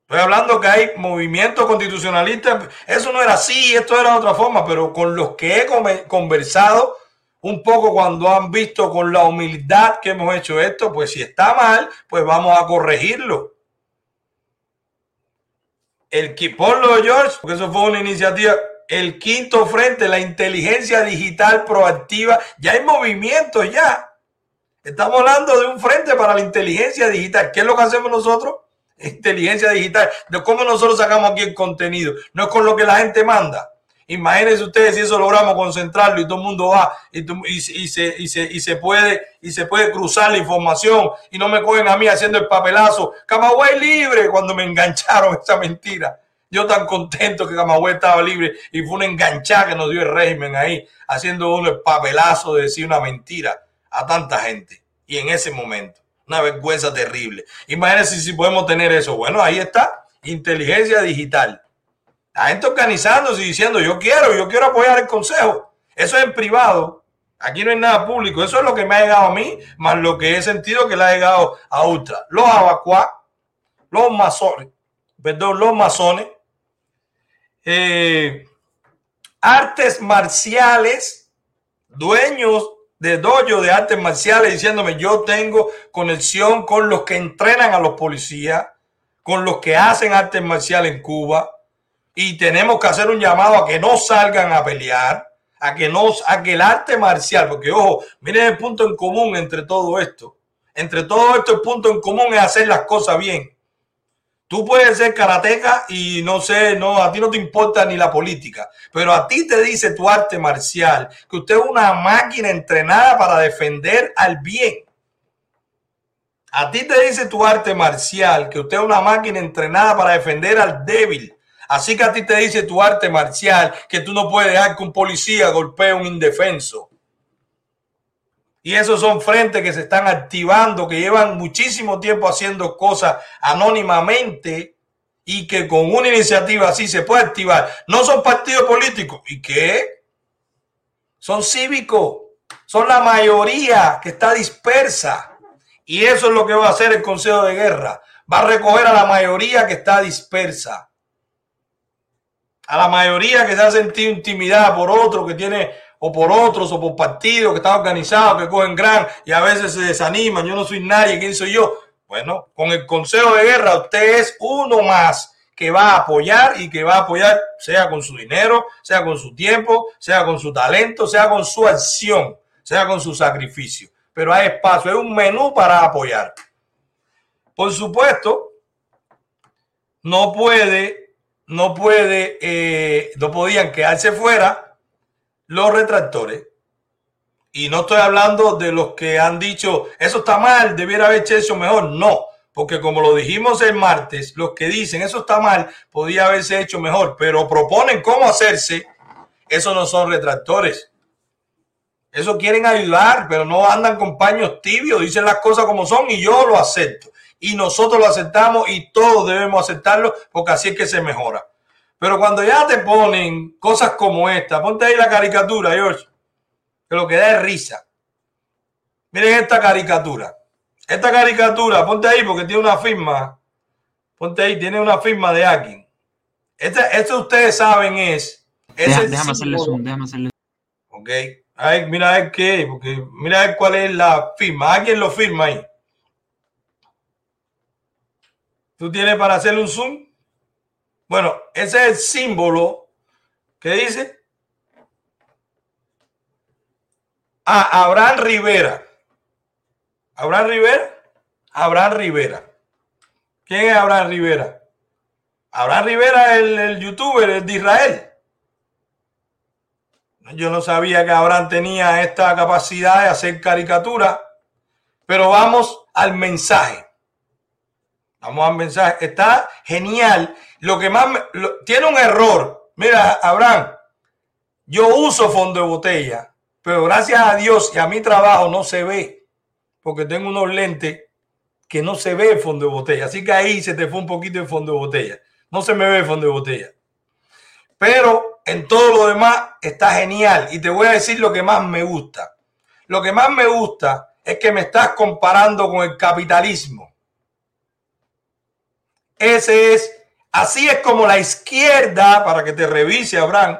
Estoy hablando que hay movimientos constitucionalistas. Eso no era así, esto era de otra forma, pero con los que he conversado un poco cuando han visto con la humildad que hemos hecho esto, pues si está mal, pues vamos a corregirlo. El ponlo George, porque eso fue una iniciativa. El quinto frente, la inteligencia digital proactiva. Ya hay movimiento ya. Estamos hablando de un frente para la inteligencia digital. ¿Qué es lo que hacemos nosotros? inteligencia digital, de cómo nosotros sacamos aquí el contenido, no es con lo que la gente manda. Imagínense ustedes si eso logramos concentrarlo y todo el mundo va y, y, se, y, se, y, se, puede, y se puede cruzar la información y no me cogen a mí haciendo el papelazo. Camagüey libre cuando me engancharon esa mentira. Yo tan contento que Camagüey estaba libre y fue una enganchada que nos dio el régimen ahí, haciendo uno el papelazo de decir una mentira a tanta gente. Y en ese momento. Una vergüenza terrible. Imagínense si podemos tener eso. Bueno, ahí está. Inteligencia digital. La gente organizándose y diciendo, yo quiero, yo quiero apoyar el consejo. Eso es en privado. Aquí no hay nada público. Eso es lo que me ha llegado a mí, más lo que he sentido que le ha llegado a Ultra. Los abacuá, los masones, perdón, los masones, eh, artes marciales, dueños de dojo de artes marciales diciéndome yo tengo conexión con los que entrenan a los policías, con los que hacen artes marciales en Cuba y tenemos que hacer un llamado a que no salgan a pelear, a que no a que el arte marcial, porque ojo, miren el punto en común entre todo esto. Entre todo esto el punto en común es hacer las cosas bien. Tú puedes ser karateca y no sé, no, a ti no te importa ni la política, pero a ti te dice tu arte marcial que usted es una máquina entrenada para defender al bien. A ti te dice tu arte marcial que usted es una máquina entrenada para defender al débil. Así que a ti te dice tu arte marcial que tú no puedes dejar que un policía golpee a un indefenso. Y esos son frentes que se están activando, que llevan muchísimo tiempo haciendo cosas anónimamente y que con una iniciativa así se puede activar. No son partidos políticos. ¿Y qué? Son cívicos. Son la mayoría que está dispersa. Y eso es lo que va a hacer el Consejo de Guerra. Va a recoger a la mayoría que está dispersa. A la mayoría que se ha sentido intimidada por otro, que tiene o por otros o por partidos que están organizados, que cogen gran y a veces se desaniman. Yo no soy nadie, ¿quién soy yo? Bueno, con el Consejo de Guerra usted es uno más que va a apoyar y que va a apoyar sea con su dinero, sea con su tiempo, sea con su talento, sea con su acción, sea con su sacrificio. Pero hay espacio, hay un menú para apoyar. Por supuesto, no puede, no puede, eh, no podían quedarse fuera los retractores. Y no estoy hablando de los que han dicho, eso está mal, debiera haber hecho mejor. No, porque como lo dijimos el martes, los que dicen eso está mal, podía haberse hecho mejor, pero proponen cómo hacerse, eso no son retractores. Eso quieren ayudar, pero no andan con paños tibios, dicen las cosas como son y yo lo acepto. Y nosotros lo aceptamos y todos debemos aceptarlo porque así es que se mejora. Pero cuando ya te ponen cosas como esta, ponte ahí la caricatura, George, que lo que da es risa. Miren esta caricatura. Esta caricatura, ponte ahí porque tiene una firma. Ponte ahí, tiene una firma de alguien. Este, esto ustedes saben es. déjame hacerle zoom, déjame hacerle Ok. mira a ver qué, porque mira a ver cuál es la firma. Alguien lo firma ahí. ¿Tú tienes para hacerle un zoom? Bueno, ese es el símbolo que dice a ah, Abraham Rivera. Abraham Rivera. Abraham Rivera. ¿Quién es Abraham Rivera? Abraham Rivera es el, youtuber de Israel. Yo no sabía que Abraham tenía esta capacidad de hacer caricatura, pero vamos al mensaje. Vamos al mensaje. Está genial lo que más tiene un error. Mira, Abraham, yo uso fondo de botella, pero gracias a Dios y a mi trabajo no se ve, porque tengo unos lentes que no se ve el fondo de botella. Así que ahí se te fue un poquito el fondo de botella. No se me ve el fondo de botella. Pero en todo lo demás está genial. Y te voy a decir lo que más me gusta. Lo que más me gusta es que me estás comparando con el capitalismo. Ese es Así es como la izquierda, para que te revise, Abraham,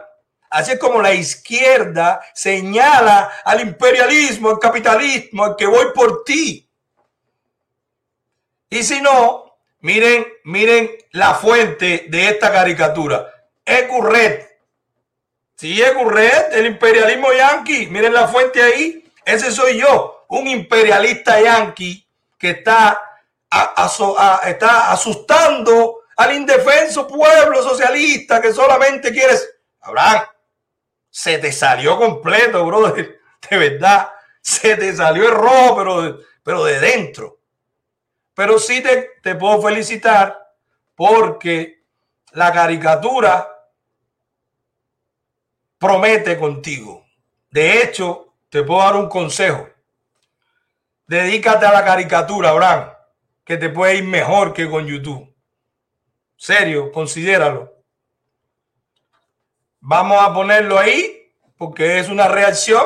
así es como la izquierda señala al imperialismo, al capitalismo, al que voy por ti. Y si no, miren, miren la fuente de esta caricatura. Ecurret. Si Ecurret, el imperialismo yanqui, miren la fuente ahí. Ese soy yo, un imperialista yanqui que está, está asustando al indefenso pueblo socialista que solamente quieres. Abraham, se te salió completo, brother. [LAUGHS] De verdad, se te salió el rojo, pero, pero de dentro. Pero sí te, te puedo felicitar porque la caricatura promete contigo. De hecho, te puedo dar un consejo. Dedícate a la caricatura, Abraham, que te puede ir mejor que con YouTube. Serio, considéralo. Vamos a ponerlo ahí porque es una reacción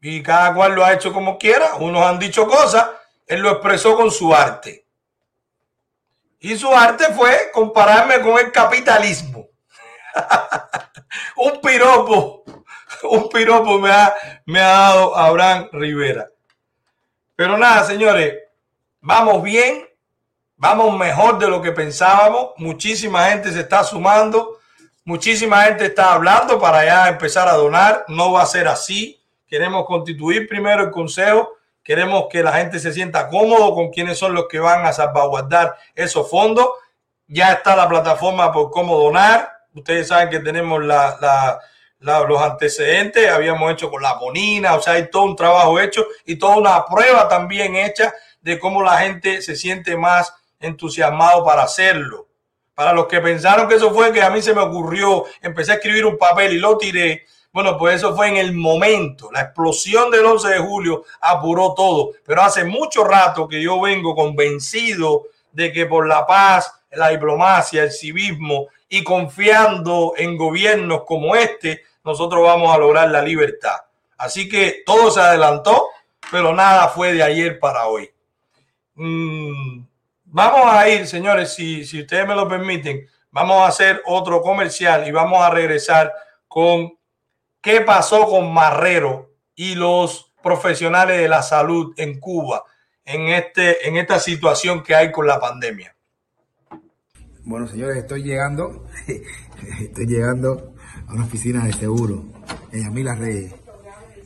y cada cual lo ha hecho como quiera. Unos han dicho cosas, él lo expresó con su arte. Y su arte fue compararme con el capitalismo. [LAUGHS] un piropo, un piropo me ha, me ha dado Abraham Rivera. Pero nada, señores, vamos bien. Vamos mejor de lo que pensábamos. Muchísima gente se está sumando. Muchísima gente está hablando para ya empezar a donar. No va a ser así. Queremos constituir primero el consejo. Queremos que la gente se sienta cómodo con quiénes son los que van a salvaguardar esos fondos. Ya está la plataforma por cómo donar. Ustedes saben que tenemos los antecedentes. Habíamos hecho con la bonina. O sea, hay todo un trabajo hecho y toda una prueba también hecha de cómo la gente se siente más entusiasmado para hacerlo. Para los que pensaron que eso fue que a mí se me ocurrió, empecé a escribir un papel y lo tiré. Bueno, pues eso fue en el momento. La explosión del 11 de julio apuró todo. Pero hace mucho rato que yo vengo convencido de que por la paz, la diplomacia, el civismo y confiando en gobiernos como este, nosotros vamos a lograr la libertad. Así que todo se adelantó, pero nada fue de ayer para hoy. Mm, vamos a ir, señores, si, si ustedes me lo permiten, vamos a hacer otro comercial y vamos a regresar con qué pasó con Marrero y los profesionales de la salud en Cuba en, este, en esta situación que hay con la pandemia. Bueno, señores, estoy llegando, [LAUGHS] estoy llegando a una oficina de seguro en Yamila Reyes.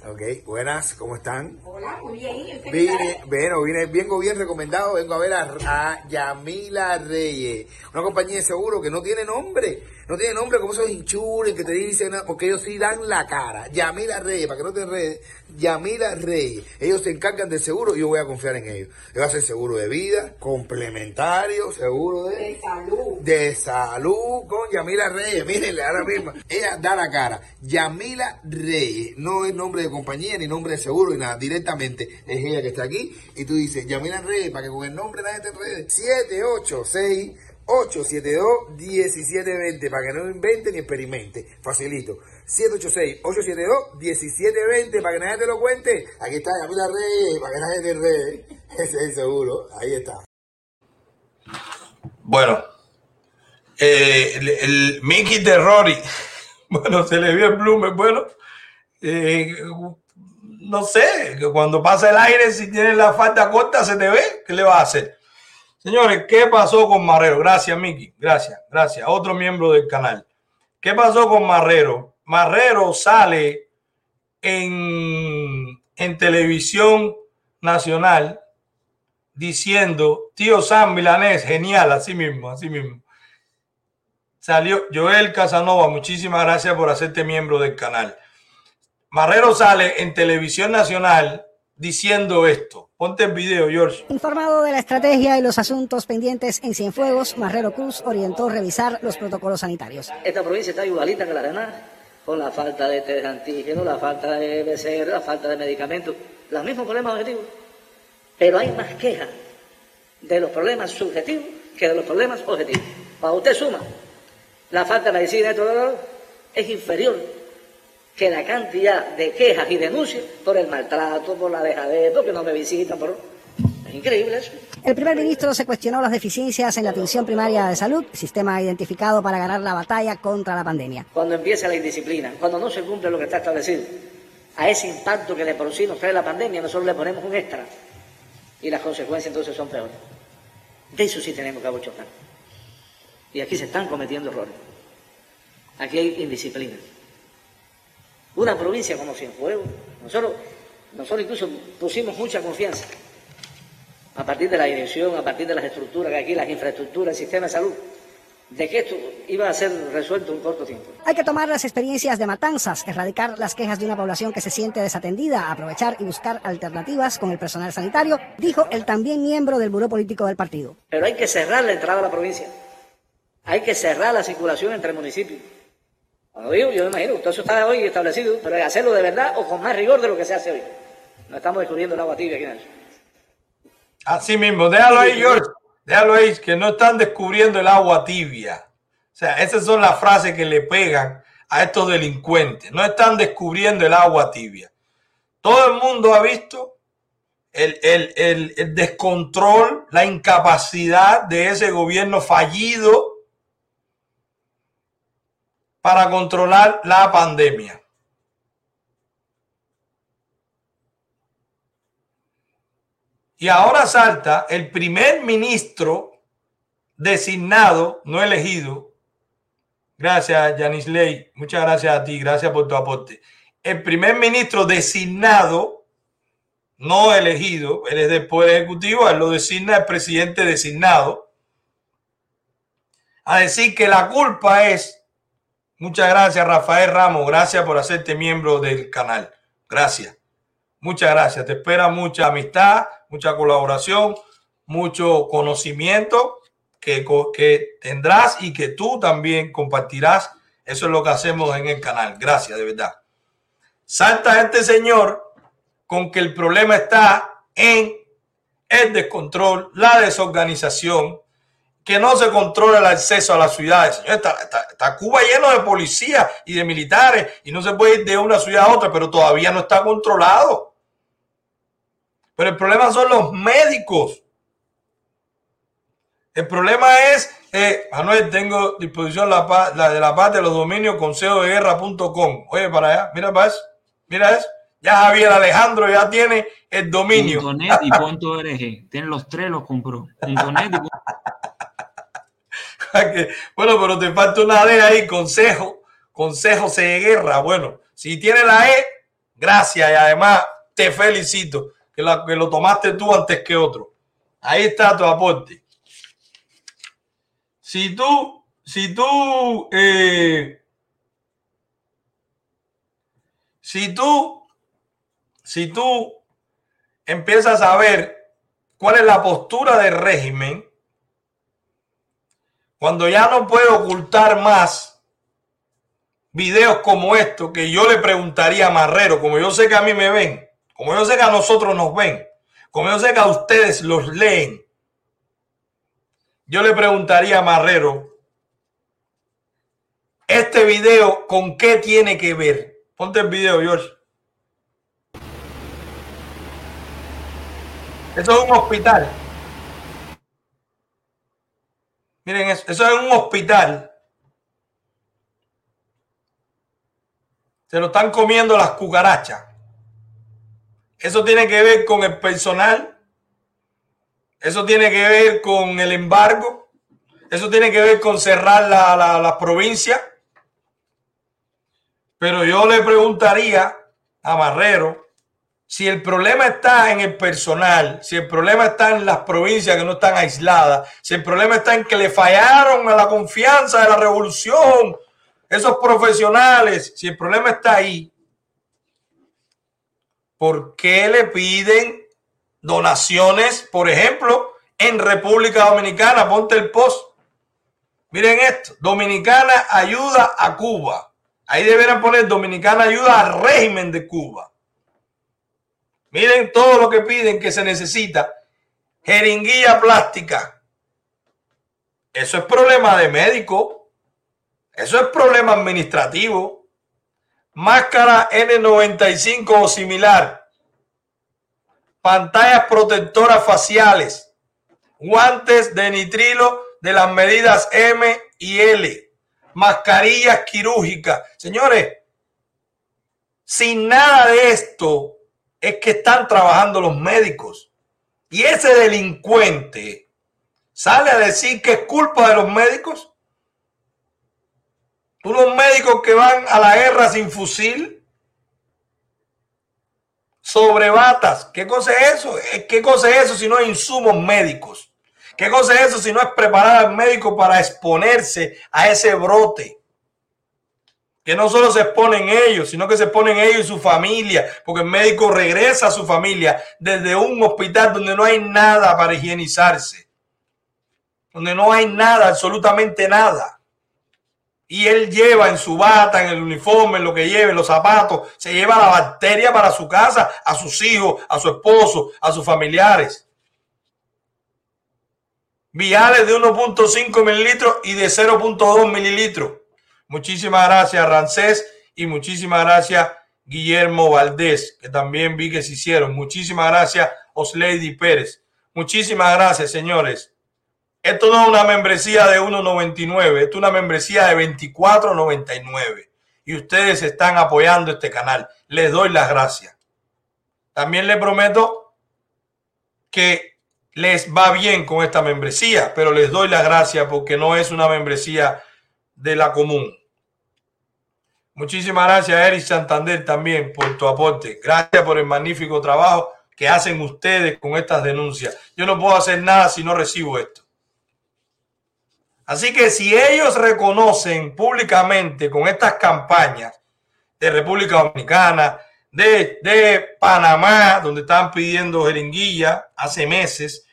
Ok, buenas, ¿cómo están? Hola, muy bien. Vine, bueno, vine, vengo bien recomendado, vengo a ver a, a Yamila Reyes, una compañía de seguro que no tiene nombre no tiene nombre como esos hinchures que te dicen, porque ellos sí dan la cara. Yamila Reyes, para que no te enredes, Yamila Reyes. Ellos se encargan del seguro y yo voy a confiar en ellos. Yo voy a hacer seguro de vida, complementario, seguro de, de salud. De salud con Yamila Reyes. Mírenle ahora mismo. Ella da la cara. Yamila Reyes. No es nombre de compañía ni nombre de seguro ni nada. Directamente es ella que está aquí. Y tú dices, Yamila Reyes, para que con el nombre nadie te enrede. 786 872-1720 para que no invente ni experimente. Facilito. 786-872-1720 para que nadie te lo cuente. Aquí está Camila Reyes, para que nadie te enrede. [LAUGHS] Ese es seguro. Ahí está. Bueno, eh, el, el, Mickey Terrori, [LAUGHS] bueno, se le vio el blume, bueno, eh, no sé, cuando pasa el aire, si tienes la falta corta, se te ve, ¿qué le vas a hacer? Señores, ¿qué pasó con Marrero? Gracias, Miki. Gracias, gracias. Otro miembro del canal. ¿Qué pasó con Marrero? Marrero sale en, en televisión nacional diciendo, tío San Milanés, genial, así mismo, así mismo. Salió Joel Casanova, muchísimas gracias por hacerte miembro del canal. Marrero sale en televisión nacional diciendo esto. Ponte el video, George. Informado de la estrategia y los asuntos pendientes en Cienfuegos, Marrero Cruz orientó revisar los protocolos sanitarios. Esta provincia está igualita que la demás, con la falta de test antígeno, la falta de BCR, la falta de medicamentos, los mismos problemas objetivos. Pero hay más quejas de los problemas subjetivos que de los problemas objetivos. Para usted suma, la falta de medicina es inferior que la cantidad de quejas y denuncias por el maltrato, por la dejadez, porque no me visitan, por... Es increíble eso. El primer ministro se cuestionó las deficiencias en la atención primaria de salud, sistema identificado para ganar la batalla contra la pandemia. Cuando empieza la indisciplina, cuando no se cumple lo que está establecido, a ese impacto que de por sí nos trae la pandemia, nosotros le ponemos un extra y las consecuencias entonces son peores. De eso sí tenemos que abochocar. Y aquí se están cometiendo errores. Aquí hay indisciplina una provincia como Cienfuegos. Nosotros, nosotros incluso pusimos mucha confianza a partir de la dirección, a partir de las estructuras que aquí, las infraestructuras, el sistema de salud, de que esto iba a ser resuelto en corto tiempo. Hay que tomar las experiencias de matanzas, erradicar las quejas de una población que se siente desatendida, aprovechar y buscar alternativas con el personal sanitario, dijo el también miembro del Buró Político del partido. Pero hay que cerrar la entrada a la provincia. Hay que cerrar la circulación entre municipios yo me imagino, todo eso está hoy establecido, pero hacerlo de verdad o con más rigor de lo que se hace hoy. No estamos descubriendo el agua tibia aquí en eso. Así mismo, déjalo ahí, George. Déjalo ahí, que no están descubriendo el agua tibia. O sea, esas son las frases que le pegan a estos delincuentes. No están descubriendo el agua tibia. Todo el mundo ha visto el, el, el descontrol, la incapacidad de ese gobierno fallido para controlar la pandemia. Y ahora salta el primer ministro designado, no elegido. Gracias, Yanis Ley. Muchas gracias a ti. Gracias por tu aporte. El primer ministro designado, no elegido, él es del Poder Ejecutivo, él lo designa el presidente designado, a decir que la culpa es Muchas gracias, Rafael Ramos. Gracias por hacerte miembro del canal. Gracias. Muchas gracias. Te espera mucha amistad, mucha colaboración, mucho conocimiento que, que tendrás y que tú también compartirás. Eso es lo que hacemos en el canal. Gracias, de verdad. Salta este señor con que el problema está en el descontrol, la desorganización, que no se controla el acceso a las ciudades. está, está, Cuba lleno de policías y de militares y no se puede ir de una ciudad a otra, pero todavía no está controlado. Pero el problema son los médicos. El problema es, eh, Manuel, tengo disposición la, de la paz de los dominios consejo de guerra.com. Oye, para allá, mira para eso, mira eso. Ya Javier Alejandro ya tiene el dominio. .net y .org. Tiene los tres, los compró. .net y [LAUGHS] bueno, pero te falta una D ahí, consejo, consejo de guerra. Bueno, si tiene la E, gracias y además te felicito que, que lo tomaste tú antes que otro. Ahí está tu aporte. Si tú, si tú, eh, si tú, si tú empiezas a ver cuál es la postura del régimen, cuando ya no puedo ocultar más videos como estos, que yo le preguntaría a Marrero, como yo sé que a mí me ven, como yo sé que a nosotros nos ven, como yo sé que a ustedes los leen, yo le preguntaría a Marrero, este video, ¿con qué tiene que ver? Ponte el video, George. Eso es un hospital. Miren, eso, eso es un hospital. Se lo están comiendo las cucarachas. Eso tiene que ver con el personal. Eso tiene que ver con el embargo. Eso tiene que ver con cerrar la, la, la provincia. Pero yo le preguntaría a Barrero si el problema está en el personal, si el problema está en las provincias que no están aisladas, si el problema está en que le fallaron a la confianza de la revolución, esos profesionales, si el problema está ahí, ¿por qué le piden donaciones, por ejemplo, en República Dominicana? Ponte el post. Miren esto, Dominicana ayuda a Cuba. Ahí deberían poner Dominicana ayuda al régimen de Cuba. Miren todo lo que piden que se necesita. Jeringuilla plástica. Eso es problema de médico. Eso es problema administrativo. Máscara N95 o similar. Pantallas protectoras faciales. Guantes de nitrilo de las medidas M y L. Mascarillas quirúrgicas. Señores, sin nada de esto, es que están trabajando los médicos. Y ese delincuente sale a decir que es culpa de los médicos. Unos médicos que van a la guerra sin fusil, sobre batas. ¿Qué cosa es eso? ¿Qué cosa es eso si no es insumos médicos? ¿Qué cosa es eso si no es preparar al médico para exponerse a ese brote? Que no solo se exponen ellos, sino que se exponen ellos y su familia, porque el médico regresa a su familia desde un hospital donde no hay nada para higienizarse, donde no hay nada, absolutamente nada. Y él lleva en su bata, en el uniforme, en lo que lleve, los zapatos, se lleva la bacteria para su casa, a sus hijos, a su esposo, a sus familiares. Viales de 1.5 mililitros y de 0.2 mililitros. Muchísimas gracias, Rancés, y muchísimas gracias, Guillermo Valdés, que también vi que se hicieron. Muchísimas gracias, Oslady Pérez. Muchísimas gracias, señores. Esto no es una membresía de 1.99, esto es una membresía de 24.99. Y ustedes están apoyando este canal. Les doy las gracias. También les prometo que les va bien con esta membresía, pero les doy las gracias porque no es una membresía de la común. Muchísimas gracias, Eric Santander, también por tu aporte. Gracias por el magnífico trabajo que hacen ustedes con estas denuncias. Yo no puedo hacer nada si no recibo esto. Así que si ellos reconocen públicamente con estas campañas de República Dominicana, de, de Panamá, donde están pidiendo jeringuilla hace meses,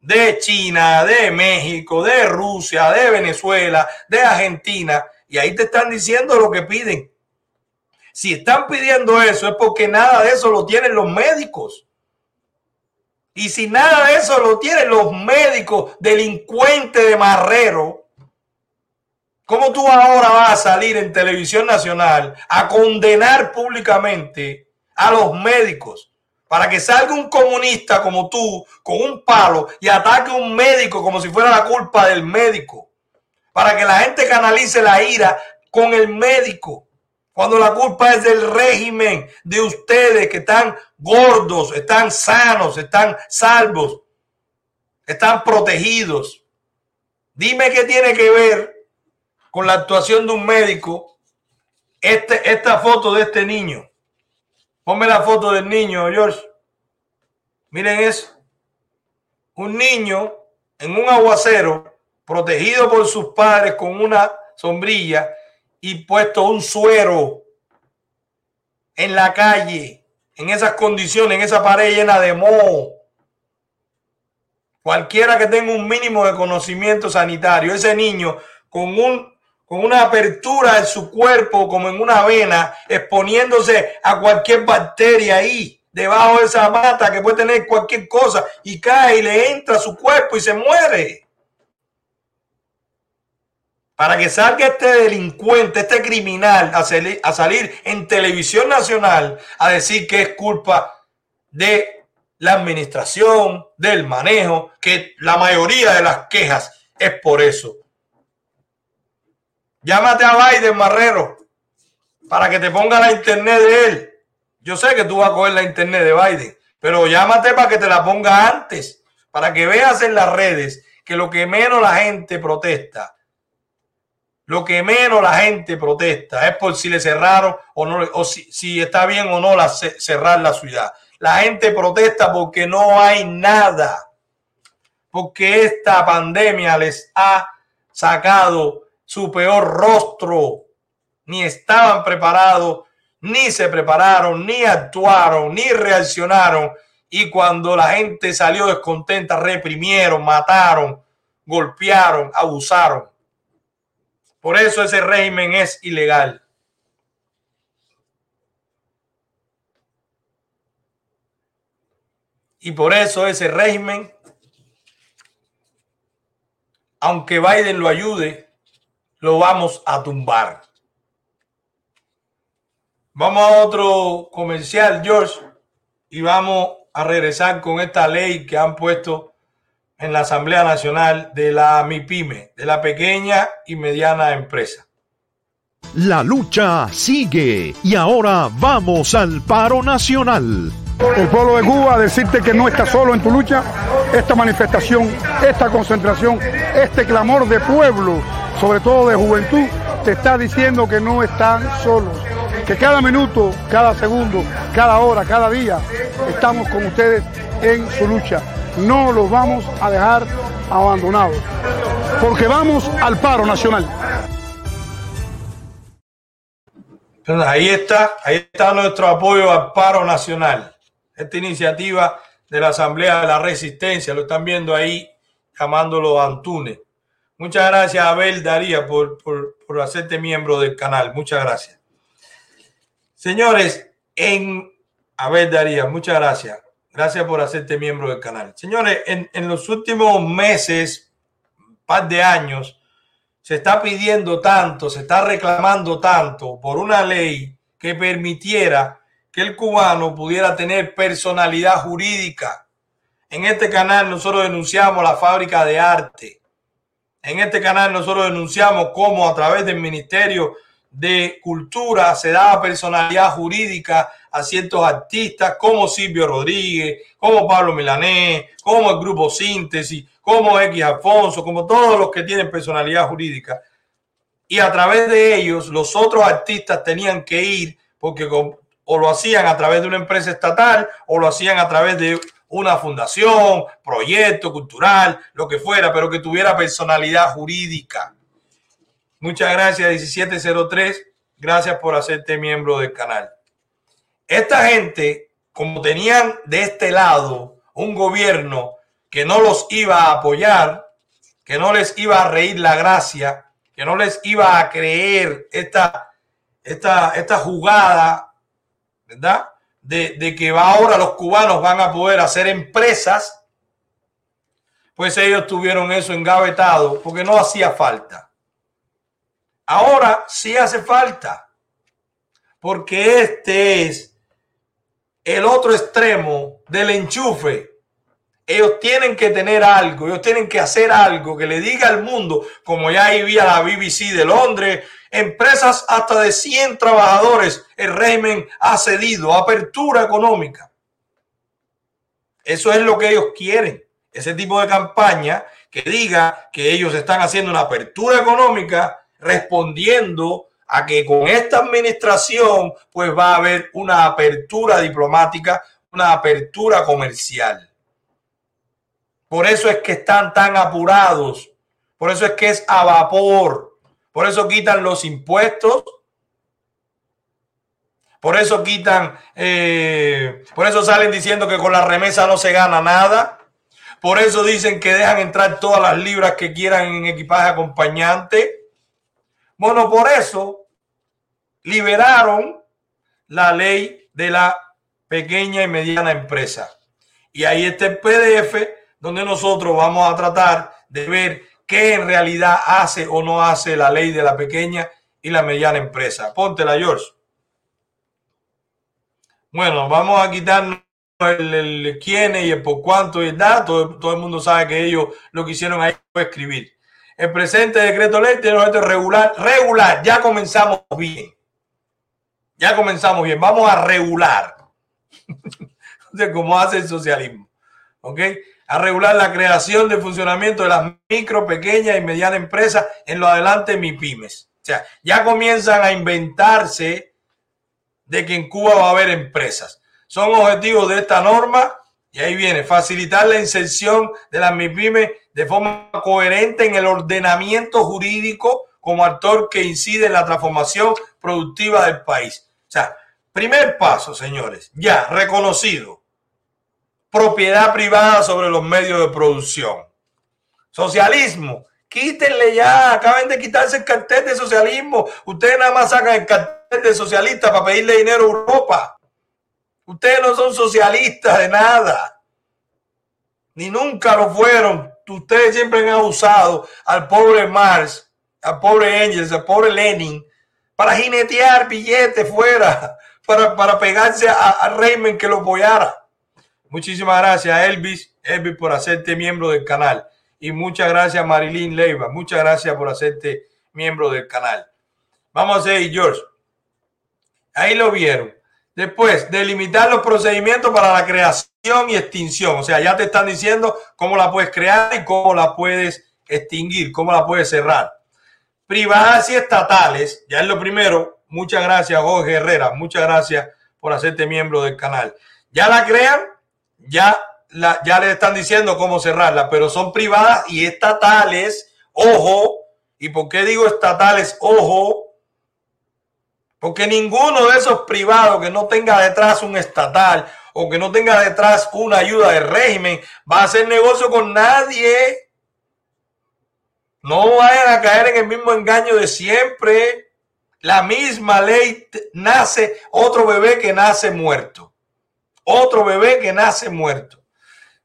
de China, de México, de Rusia, de Venezuela, de Argentina, y ahí te están diciendo lo que piden. Si están pidiendo eso es porque nada de eso lo tienen los médicos. Y si nada de eso lo tienen los médicos delincuentes de Marrero, ¿cómo tú ahora vas a salir en televisión nacional a condenar públicamente a los médicos? Para que salga un comunista como tú con un palo y ataque a un médico como si fuera la culpa del médico. Para que la gente canalice la ira con el médico. Cuando la culpa es del régimen, de ustedes que están gordos, están sanos, están salvos, están protegidos. Dime qué tiene que ver con la actuación de un médico este, esta foto de este niño. Ponme la foto del niño, George. Miren eso. Un niño en un aguacero, protegido por sus padres con una sombrilla, y puesto un suero en la calle, en esas condiciones, en esa pared llena de moho. Cualquiera que tenga un mínimo de conocimiento sanitario, ese niño con un con una apertura en su cuerpo como en una vena, exponiéndose a cualquier bacteria ahí, debajo de esa mata que puede tener cualquier cosa y cae y le entra a su cuerpo y se muere para que salga este delincuente, este criminal a salir, en televisión nacional a decir que es culpa de la administración, del manejo, que la mayoría de las quejas es por eso. Llámate a Biden, Marrero, para que te ponga la internet de él. Yo sé que tú vas a coger la internet de Biden, pero llámate para que te la ponga antes, para que veas en las redes que lo que menos la gente protesta lo que menos la gente protesta es por si le cerraron o no, o si, está bien o no la, cerrar la ciudad. La gente protesta porque no hay nada, porque esta pandemia les ha sacado su peor rostro. Ni estaban preparados, ni se prepararon, ni actuaron, ni reaccionaron. Y cuando la gente salió descontenta, reprimieron, mataron, golpearon, abusaron. Por eso ese régimen es ilegal. Y por eso ese régimen, aunque Biden lo ayude, lo vamos a tumbar. Vamos a otro comercial, George, y vamos a regresar con esta ley que han puesto en la Asamblea Nacional de la MIPYME, de la pequeña y mediana empresa. La lucha sigue y ahora vamos al paro nacional. El pueblo de Cuba decirte que no está solo en tu lucha, esta manifestación, esta concentración, este clamor de pueblo, sobre todo de juventud, te está diciendo que no están solos, que cada minuto, cada segundo, cada hora, cada día estamos con ustedes en su lucha no los vamos a dejar abandonados, porque vamos al paro nacional. Ahí está, ahí está nuestro apoyo al paro nacional. Esta iniciativa de la Asamblea de la Resistencia, lo están viendo ahí llamándolo Antune. Muchas gracias, Abel Daría, por, por, por hacerte miembro del canal. Muchas gracias. Señores, en Abel Daría, muchas gracias. Gracias por hacerte miembro del canal. Señores, en, los últimos meses, par de años, se está pidiendo tanto, se está reclamando tanto por una ley que permitiera que el cubano pudiera tener personalidad jurídica. En este canal nosotros denunciamos la fábrica de arte. En este canal nosotros denunciamos cómo a través del Ministerio de Cultura se daba personalidad jurídica a ciertos artistas como Silvio Rodríguez, como Pablo Milanés, como el grupo Síntesis, como X Alfonso, como todos los que tienen personalidad jurídica. Y a través de ellos, los otros artistas tenían que ir porque o lo hacían a través de una empresa estatal o lo hacían a través de una fundación, proyecto cultural, lo que fuera, pero que tuviera personalidad jurídica. Muchas gracias, 1703. Gracias por hacerte miembro del canal. Esta gente, como tenían de este lado un gobierno que no los iba a apoyar, que no les iba a reír la gracia, que no les iba a creer esta, esta, esta jugada, ¿verdad? De, que va ahora los cubanos van a poder hacer empresas, pues ellos tuvieron eso engavetado porque no hacía falta. Ahora sí hace falta, porque este es el otro extremo del enchufe. Ellos tienen que tener algo, ellos tienen que hacer algo que le diga al mundo, como ya vivía la BBC de Londres, empresas hasta de 100 trabajadores, el régimen ha cedido, apertura económica. Eso es lo que ellos quieren, ese tipo de campaña que diga que ellos están haciendo una apertura económica respondiendo a que con esta administración pues va a haber una apertura diplomática, una apertura comercial. Por eso es que están tan apurados, por eso es que es a vapor, por eso quitan los impuestos, por eso quitan, eh, por eso salen diciendo que con la remesa no se gana nada, por eso dicen que dejan entrar todas las libras que quieran en equipaje acompañante. Bueno, por eso liberaron la ley de la pequeña y mediana empresa. Y ahí está el PDF donde nosotros vamos a tratar de ver qué en realidad hace o no hace la ley de la pequeña y la mediana empresa. Póntela, George. Bueno, vamos a quitarnos el, el quién y el por cuánto y el dato. Todo el mundo sabe que ellos lo que hicieron ahí fue escribir. El presente decreto ley tiene objeto regular. Regular, ya comenzamos bien. Ya comenzamos bien. Vamos a regular. [LAUGHS] de cómo hace el socialismo. ¿Ok? A regular la creación de funcionamiento de las micro, pequeñas y medianas empresas en lo adelante MIPIMES. O sea, ya comienzan a inventarse de que en Cuba va a haber empresas. Son objetivos de esta norma y ahí viene, facilitar la inserción de las MIPIMES de forma coherente en el ordenamiento jurídico como actor que incide en la transformación productiva del país. O sea, primer paso, señores, ya reconocido. Propiedad privada sobre los medios de producción. Socialismo. Quítenle ya, acaben de quitarse el cartel de socialismo. Ustedes nada más sacan el cartel de socialista para pedirle dinero a Europa. Ustedes no son socialistas de nada. Ni nunca lo fueron. Ustedes siempre han usado al pobre Marx, al pobre Engels, al pobre Lenin para jinetear billetes fuera, [LAUGHS] para, para pegarse a, régimen que lo apoyara. Muchísimas gracias, Elvis, Elvis, por hacerte miembro del canal. Y muchas gracias, Marilyn Leiva. Muchas gracias por hacerte miembro del canal. Vamos a seguir, George. Ahí lo vieron. Después, delimitar los procedimientos para la creación y extinción. O sea, ya te están diciendo cómo la puedes crear y cómo la puedes extinguir, cómo la puedes cerrar privadas y estatales, ya es lo primero. Muchas gracias, Jorge Herrera. Muchas gracias por hacerte miembro del canal. Ya la crean, ya, la, ya le están diciendo cómo cerrarla, pero son privadas y estatales. Ojo. ¿Y por qué digo estatales? Ojo. Porque ninguno de esos privados que no tenga detrás un estatal o que no tenga detrás una ayuda del régimen va a hacer negocio con nadie. No vayan a caer en el mismo engaño de siempre. La misma ley nace otro bebé que nace muerto. Otro bebé que nace muerto.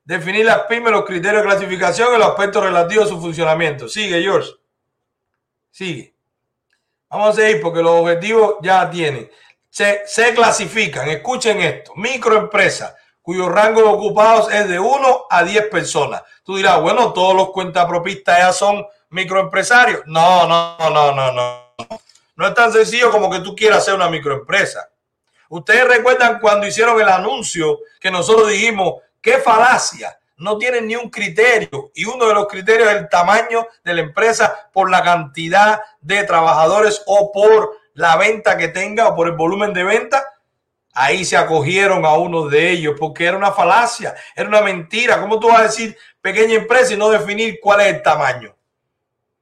Definir las pymes, los criterios de clasificación y los aspectos relativos a su funcionamiento. Sigue, George. Sigue. Vamos a seguir porque los objetivos ya tienen. Se, se clasifican, escuchen esto, microempresas cuyo rango de ocupados es de 1 a 10 personas. Tú dirás, bueno, todos los cuentapropistas ya son microempresarios. No, no, no, no, no. No es tan sencillo como que tú quieras ser una microempresa. Ustedes recuerdan cuando hicieron el anuncio que nosotros dijimos, qué falacia, no tienen ni un criterio y uno de los criterios es el tamaño de la empresa por la cantidad de trabajadores o por la venta que tenga o por el volumen de venta. Ahí se acogieron a uno de ellos porque era una falacia, era una mentira. ¿Cómo tú vas a decir pequeña empresa y no definir cuál es el tamaño?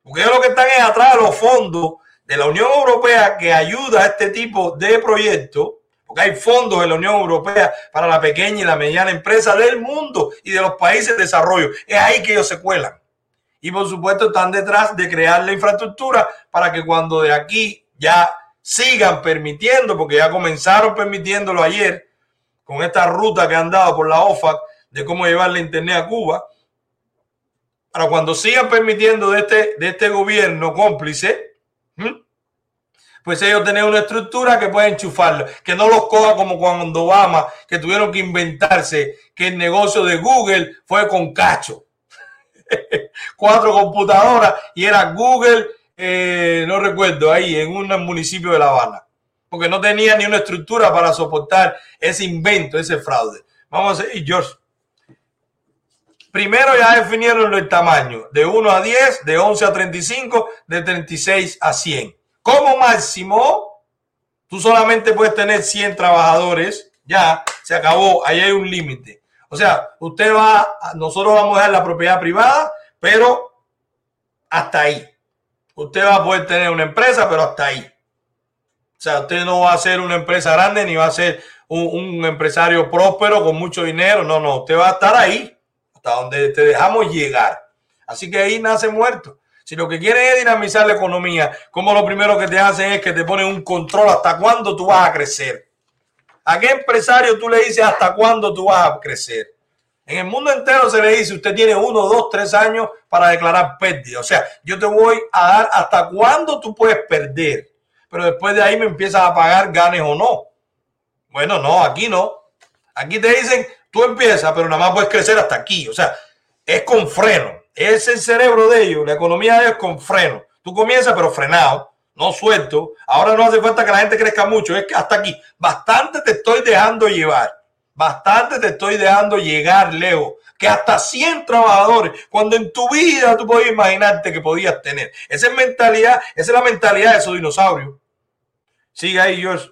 Porque ellos lo que están es atrás de los fondos de la Unión Europea que ayuda a este tipo de proyectos, porque hay fondos de la Unión Europea para la pequeña y la mediana empresa del mundo y de los países de desarrollo. Es ahí que ellos se cuelan. Y por supuesto están detrás de crear la infraestructura para que cuando de aquí ya sigan permitiendo, porque ya comenzaron permitiéndolo ayer, con esta ruta que han dado por la OFAC de cómo llevar la internet a Cuba. Para cuando sigan permitiendo de este, de este gobierno cómplice, pues ellos tienen una estructura que pueden enchufarlo, que no los coja como cuando Obama, que tuvieron que inventarse que el negocio de Google fue con cacho. [LAUGHS] Cuatro computadoras y era Google, eh, no recuerdo, ahí en un municipio de La Habana, porque no tenía ni una estructura para soportar ese invento, ese fraude. Vamos a ver, George. Primero ya definieron el tamaño, de 1 a 10, de 11 a 35, de 36 a 100 como máximo, tú solamente puedes tener 100 trabajadores. Ya, se acabó. Ahí hay un límite. O sea, usted va, nosotros vamos a dar la propiedad privada, pero hasta ahí. Usted va a poder tener una empresa, pero hasta ahí. O sea, usted no va a ser una empresa grande ni va a ser un, un, empresario próspero con mucho dinero. No, no, usted va a estar ahí, hasta donde te dejamos llegar. Así que ahí nace muerto. Si lo que quieren es dinamizar la economía, como lo primero que te hacen es que te ponen un control hasta cuándo tú vas a crecer. ¿A qué empresario tú le dices hasta cuándo tú vas a crecer? En el mundo entero se le dice, usted tiene uno, dos, tres años para declarar pérdida. O sea, yo te voy a dar hasta cuándo tú puedes perder. Pero después de ahí me empiezas a pagar, ganes o no. Bueno, no, aquí no. Aquí te dicen, tú empiezas, pero nada más puedes crecer hasta aquí. O sea, es con freno es el cerebro de ellos, la economía de ellos con freno. Tú comienzas pero frenado, no suelto. Ahora no hace falta que la gente crezca mucho, es que hasta aquí. Bastante te estoy dejando llevar. Bastante te estoy dejando llegar, Leo. Que hasta 100 trabajadores, cuando en tu vida tú podías imaginarte que podías tener. Esa es mentalidad, esa es la mentalidad de esos dinosaurios. Sigue ahí, George.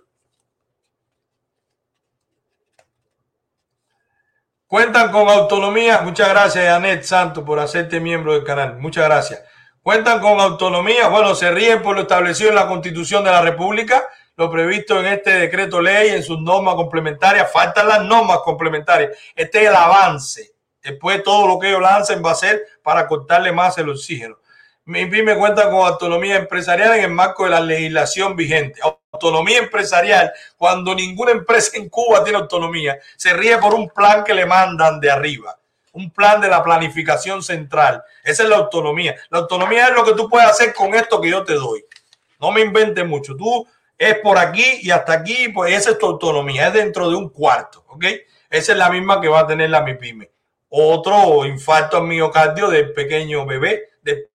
Cuentan con autonomía. Muchas gracias, Anet Santos, por hacerte miembro del canal. Muchas gracias. Cuentan con autonomía. Bueno, se ríen por lo establecido en la Constitución de la República, lo previsto en este decreto ley, en sus normas complementarias. Faltan las normas complementarias. Este es el avance. Después todo lo que ellos lancen va a ser para cortarle más el oxígeno. Mi pyme cuenta con autonomía empresarial en el marco de la legislación vigente. Autonomía empresarial, cuando ninguna empresa en Cuba tiene autonomía, se ríe por un plan que le mandan de arriba, un plan de la planificación central. Esa es la autonomía. La autonomía es lo que tú puedes hacer con esto que yo te doy. No me inventes mucho. Tú es por aquí y hasta aquí, pues esa es tu autonomía, es dentro de un cuarto, ¿ok? Esa es la misma que va a tener la MIPYME. Otro infarto al miocardio del pequeño bebé, de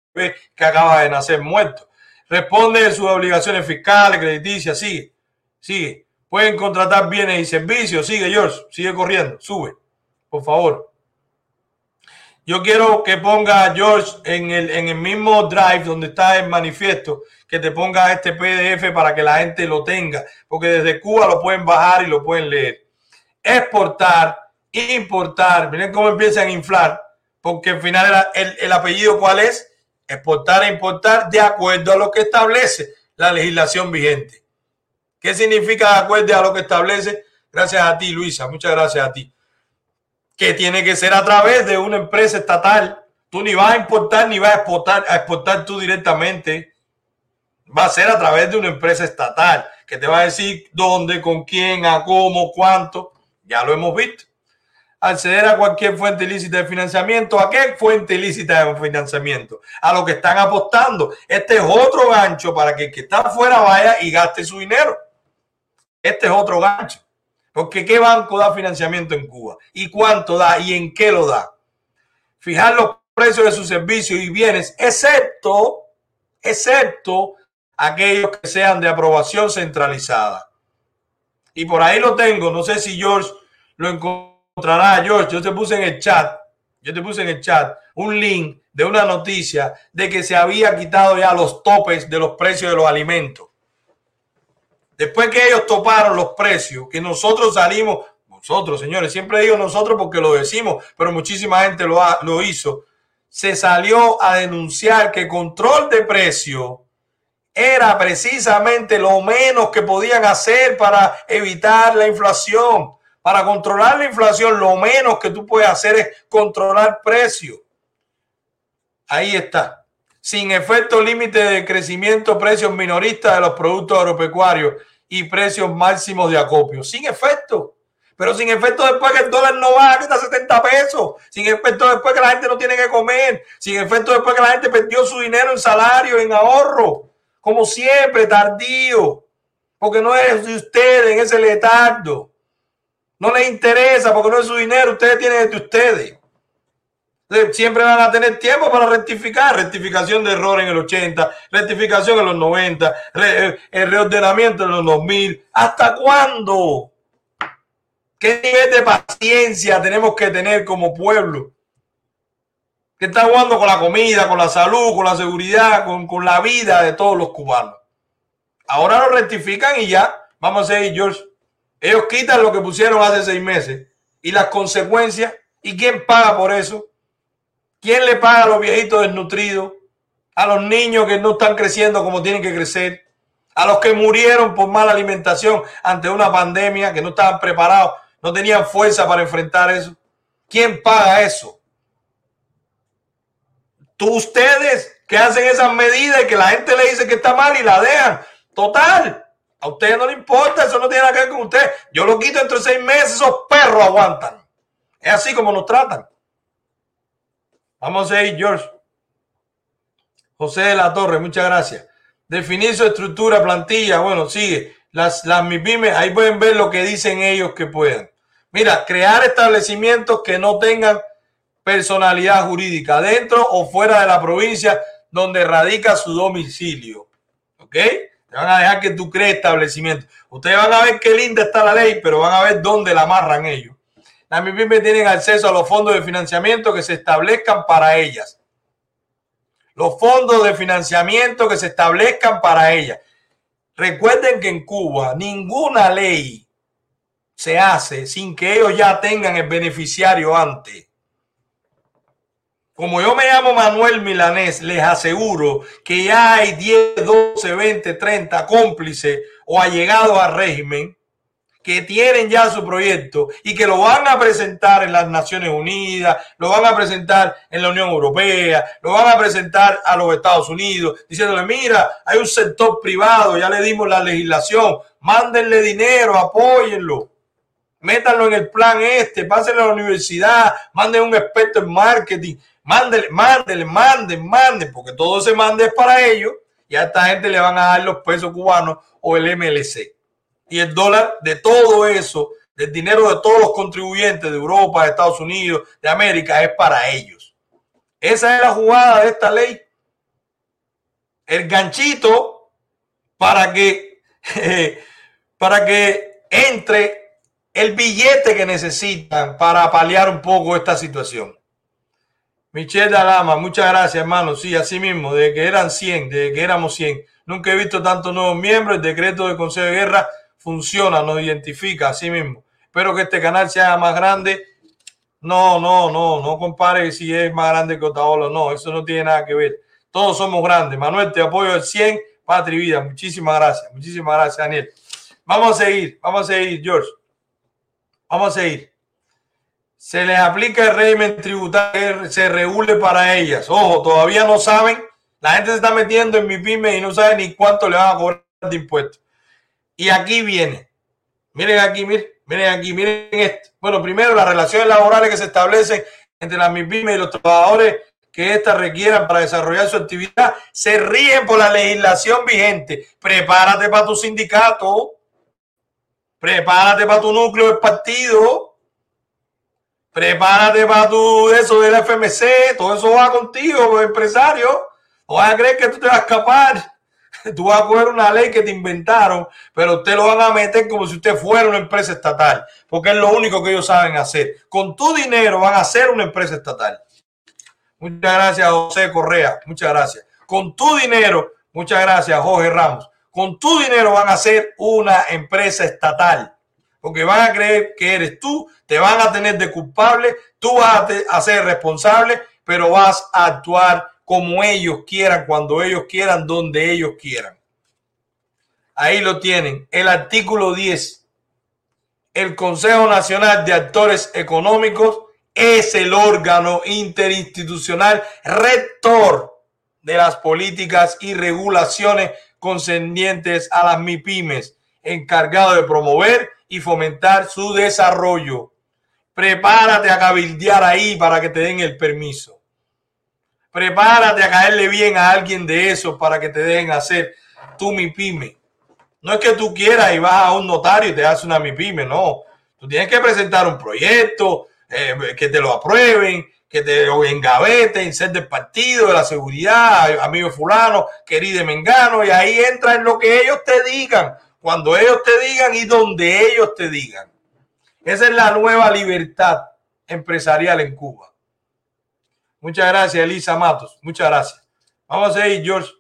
que acaba de nacer muerto. Responde de sus obligaciones fiscales, crediticias, sigue, sigue. Pueden contratar bienes y servicios, sigue George, sigue corriendo, sube, por favor. Yo quiero que ponga George en el, en el mismo drive donde está el manifiesto, que te ponga este PDF para que la gente lo tenga, porque desde Cuba lo pueden bajar y lo pueden leer. Exportar, importar, miren cómo empiezan a inflar, porque al final el, el apellido cuál es, exportar e importar de acuerdo a lo que establece la legislación vigente. ¿Qué significa de acuerdo a lo que establece? Gracias a ti, Luisa. Muchas gracias a ti. Que tiene que ser a través de una empresa estatal. Tú ni vas a importar ni vas a exportar, a exportar tú directamente. Va a ser a través de una empresa estatal que te va a decir dónde, con quién, a cómo, cuánto. Ya lo hemos visto acceder a cualquier fuente ilícita de financiamiento. ¿A qué fuente ilícita de financiamiento? A lo que están apostando. Este es otro gancho para que el que está afuera vaya y gaste su dinero. Este es otro gancho. Porque ¿qué banco da financiamiento en Cuba? ¿Y cuánto da? ¿Y en qué lo da? Fijar los precios de sus servicios y bienes, excepto, excepto aquellos que sean de aprobación centralizada. Y por ahí lo tengo. No sé si George lo encontró George, yo te puse en el chat, yo te puse en el chat un link de una noticia de que se había quitado ya los topes de los precios de los alimentos. Después que ellos toparon los precios, que nosotros salimos, nosotros, señores, siempre digo nosotros porque lo decimos, pero muchísima gente lo, lo hizo, se salió a denunciar que control de precio era precisamente lo menos que podían hacer para evitar la inflación. Para controlar la inflación, lo menos que tú puedes hacer es controlar precios. Ahí está. Sin efecto límite de crecimiento, precios minoristas de los productos agropecuarios y precios máximos de acopio. Sin efecto. Pero sin efecto después que el dólar no baja, que está a 70 pesos. Sin efecto después que la gente no tiene que comer. Sin efecto después que la gente perdió su dinero en salario, en ahorro. Como siempre, tardío. Porque no es de ustedes en ese letardo. No les interesa porque no es su dinero. Ustedes tienen de ustedes. Siempre van a tener tiempo para rectificar. Rectificación de error en el 80, rectificación en los 90, eh, el reordenamiento en los 2000. ¿Hasta cuándo? ¿Qué nivel de paciencia tenemos que tener como pueblo? Que está jugando con la comida, con la salud, con la seguridad, con, con la vida de todos los cubanos. Ahora lo rectifican y ya, vamos a seguir, George. Ellos quitan lo que pusieron hace seis meses y las consecuencias. ¿Y quién paga por eso? ¿Quién le paga a los viejitos desnutridos? A los niños que no están creciendo como tienen que crecer. A los que murieron por mala alimentación ante una pandemia, que no estaban preparados, no tenían fuerza para enfrentar eso. ¿Quién paga eso? Tú, ustedes que hacen esas medidas y que la gente le dice que está mal y la dejan. Total. A ustedes no les importa, eso no tiene nada que ver con ustedes. Yo lo quito entre seis meses, esos perros aguantan. Es así como nos tratan. Vamos a ir, George. José de la Torre, muchas gracias. Definir su estructura, plantilla. Bueno, sigue. Las, las ahí pueden ver lo que dicen ellos que puedan. Mira, crear establecimientos que no tengan personalidad jurídica dentro o fuera de la provincia donde radica su domicilio. ¿Ok? Te van a dejar que tú crees establecimientos. Ustedes van a ver qué linda está la ley, pero van a ver dónde la amarran ellos. Las MIPIMES tienen acceso a los fondos de financiamiento que se establezcan para ellas. Los fondos de financiamiento que se establezcan para ellas. Recuerden que en Cuba ninguna ley se hace sin que ellos ya tengan el beneficiario antes. Como yo me llamo Manuel Milanés, les aseguro que ya hay 10, 12, 20, 30 cómplices o allegados al régimen que tienen ya su proyecto y que lo van a presentar en las Naciones Unidas, lo van a presentar en la Unión Europea, lo van a presentar a los Estados Unidos, diciéndole, mira, hay un sector privado, ya le dimos la legislación, mándenle dinero, apóyenlo, métanlo en el plan este, pásenlo a la universidad, manden un experto en marketing, mándenle, mándenle, manden, manden, porque todo se mande es para ellos y a esta gente le van a dar los pesos cubanos o el MLC y el dólar de todo eso, del dinero de todos los contribuyentes de Europa, de Estados Unidos, de América, es para ellos. Esa es la jugada de esta ley. El ganchito para que, [LAUGHS] para que entre el billete que necesitan para paliar un poco esta situación. Michelle Dalama, muchas gracias, hermano. Sí, así mismo, de que eran 100, de que éramos 100. Nunca he visto tantos nuevos miembros. El decreto del Consejo de Guerra funciona, nos identifica a sí mismo. Espero que este canal sea más grande. No, no, no, no compare si es más grande que Otaola. No, eso no tiene nada que ver. Todos somos grandes. Manuel, te apoyo al 100. Patri Vida, muchísimas gracias. Muchísimas gracias, Daniel. Vamos a seguir, vamos a seguir, George. Vamos a seguir. Se les aplica el régimen tributario, se regule para ellas. Ojo, todavía no saben. La gente se está metiendo en mi pyme y no sabe ni cuánto le van a cobrar de impuestos. Y aquí viene. Miren aquí, miren, miren aquí, miren esto. Bueno, primero las relaciones laborales que se establecen entre las MIPIMES y los trabajadores que éstas requieran para desarrollar su actividad se ríen por la legislación vigente. Prepárate para tu sindicato. Prepárate para tu núcleo del partido. Prepárate para tu eso del FMC. Todo eso va contigo, empresario. O vas a creer que tú te vas a escapar. [LAUGHS] tú vas a coger una ley que te inventaron, pero usted lo van a meter como si usted fuera una empresa estatal, porque es lo único que ellos saben hacer. Con tu dinero van a ser una empresa estatal. Muchas gracias, José Correa. Muchas gracias. Con tu dinero, muchas gracias, Jorge Ramos. Con tu dinero van a ser una empresa estatal, porque van a creer que eres tú, te van a tener de culpable, tú vas a ser responsable, pero vas a actuar como ellos quieran, cuando ellos quieran, donde ellos quieran. Ahí lo tienen. El artículo 10. El Consejo Nacional de Actores Económicos es el órgano interinstitucional rector de las políticas y regulaciones concernientes a las MIPIMES. Encargado de promover y fomentar su desarrollo. Prepárate a cabildear ahí para que te den el permiso. Prepárate a caerle bien a alguien de esos para que te den hacer tu MIPYME. No es que tú quieras y vas a un notario y te hace una MIPYME, no. Tú tienes que presentar un proyecto, eh, que te lo aprueben, que te lo engaveten, ser del partido, de la seguridad, amigo fulano, querido mengano, y ahí entra en lo que ellos te digan, cuando ellos te digan y donde ellos te digan. Esa es la nueva libertad empresarial en Cuba. Muchas gracias, Elisa Matos. Muchas gracias. Vamos a ir, George.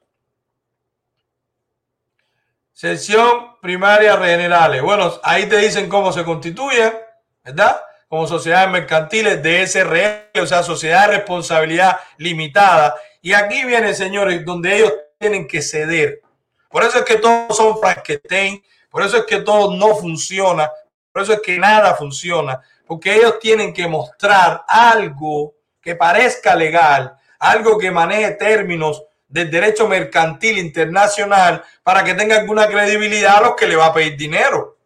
Sesión primaria generales. Bueno, ahí te dicen cómo se constituyen, ¿verdad? Como sociedades mercantiles de SRL, o sea, sociedad de responsabilidad limitada. Y aquí viene, señores, donde ellos tienen que ceder. Por eso es que todos son Frankenstein, por eso es que todo no funciona, por eso es que nada funciona, porque ellos tienen que mostrar algo que parezca legal, algo que maneje términos del derecho mercantil internacional para que tenga alguna credibilidad a los que le va a pedir dinero.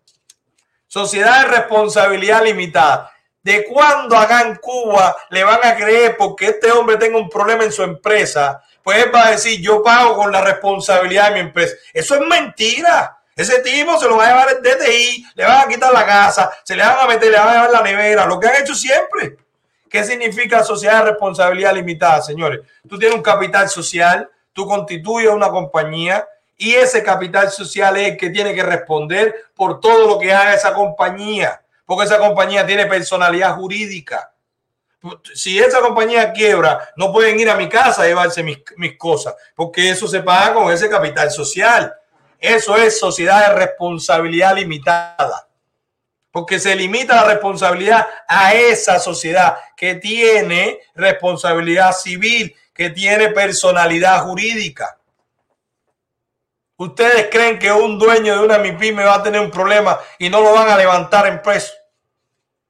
Sociedad de responsabilidad limitada. ¿De cuándo hagan Cuba le van a creer porque este hombre tenga un problema en su empresa? Pues él va a decir, yo pago con la responsabilidad de mi empresa. Eso es mentira. Ese tipo se lo va a llevar el DTI, le van a quitar la casa, se le van a meter, le van a llevar la nevera, lo que han hecho siempre. ¿Qué significa sociedad de responsabilidad limitada, señores? Tú tienes un capital social, tú constituyes una compañía y ese capital social es el que tiene que responder por todo lo que haga esa compañía, porque esa compañía tiene personalidad jurídica. Si esa compañía quiebra, no pueden ir a mi casa a llevarse mis, cosas, porque eso se paga con ese capital social. Eso es sociedad de responsabilidad limitada. Porque se limita la responsabilidad a esa sociedad que tiene responsabilidad civil, que tiene personalidad jurídica. ¿Ustedes creen que un dueño de una MIPYME va a tener un problema y no lo van a levantar en preso?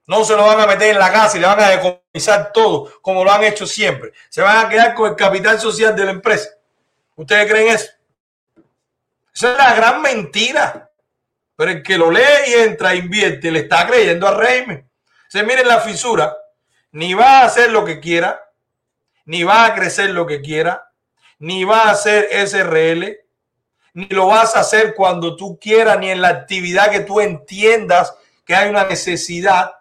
No se lo van a meter en la casa y le van a decomisar todo, como lo han hecho siempre. Se van a quedar con el capital social de la empresa. ¿Ustedes creen eso? Es la gran mentira. Pero el que lo lee y entra, invierte, le está creyendo al régimen. Se miren la fisura. Ni va a hacer lo que quiera, ni va a crecer lo que quiera, ni va a hacer SRL, ni lo vas a hacer cuando tú quieras, ni en la actividad que tú entiendas que hay una necesidad.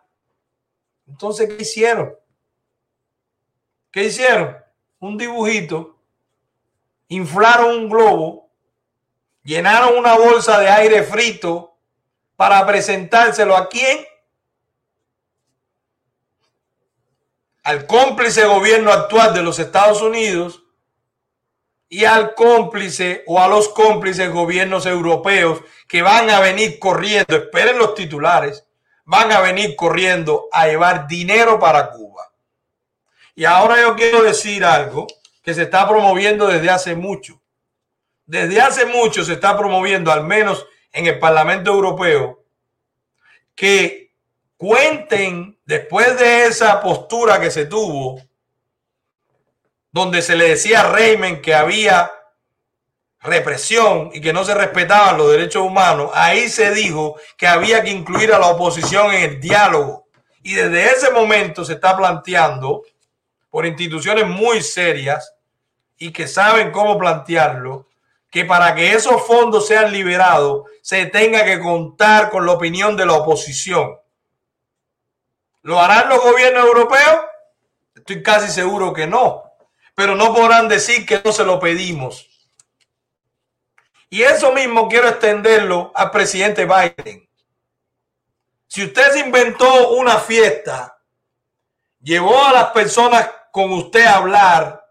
Entonces, ¿qué hicieron? ¿Qué hicieron? Un dibujito, inflaron un globo llenaron una bolsa de aire frito para presentárselo a quién? Al cómplice gobierno actual de los Estados Unidos y al cómplice o a los cómplices gobiernos europeos que van a venir corriendo, esperen los titulares, van a venir corriendo a llevar dinero para Cuba. Y ahora yo quiero decir algo que se está promoviendo desde hace mucho desde hace mucho se está promoviendo, al menos en el Parlamento Europeo, que cuenten después de esa postura que se tuvo, donde se le decía a Reimen que había represión y que no se respetaban los derechos humanos, ahí se dijo que había que incluir a la oposición en el diálogo. Y desde ese momento se está planteando por instituciones muy serias y que saben cómo plantearlo, que para que esos fondos sean liberados se tenga que contar con la opinión de la oposición. ¿Lo harán los gobiernos europeos? Estoy casi seguro que no, pero no podrán decir que no se lo pedimos. Y eso mismo quiero extenderlo al presidente Biden. Si usted se inventó una fiesta, llevó a las personas con usted a hablar,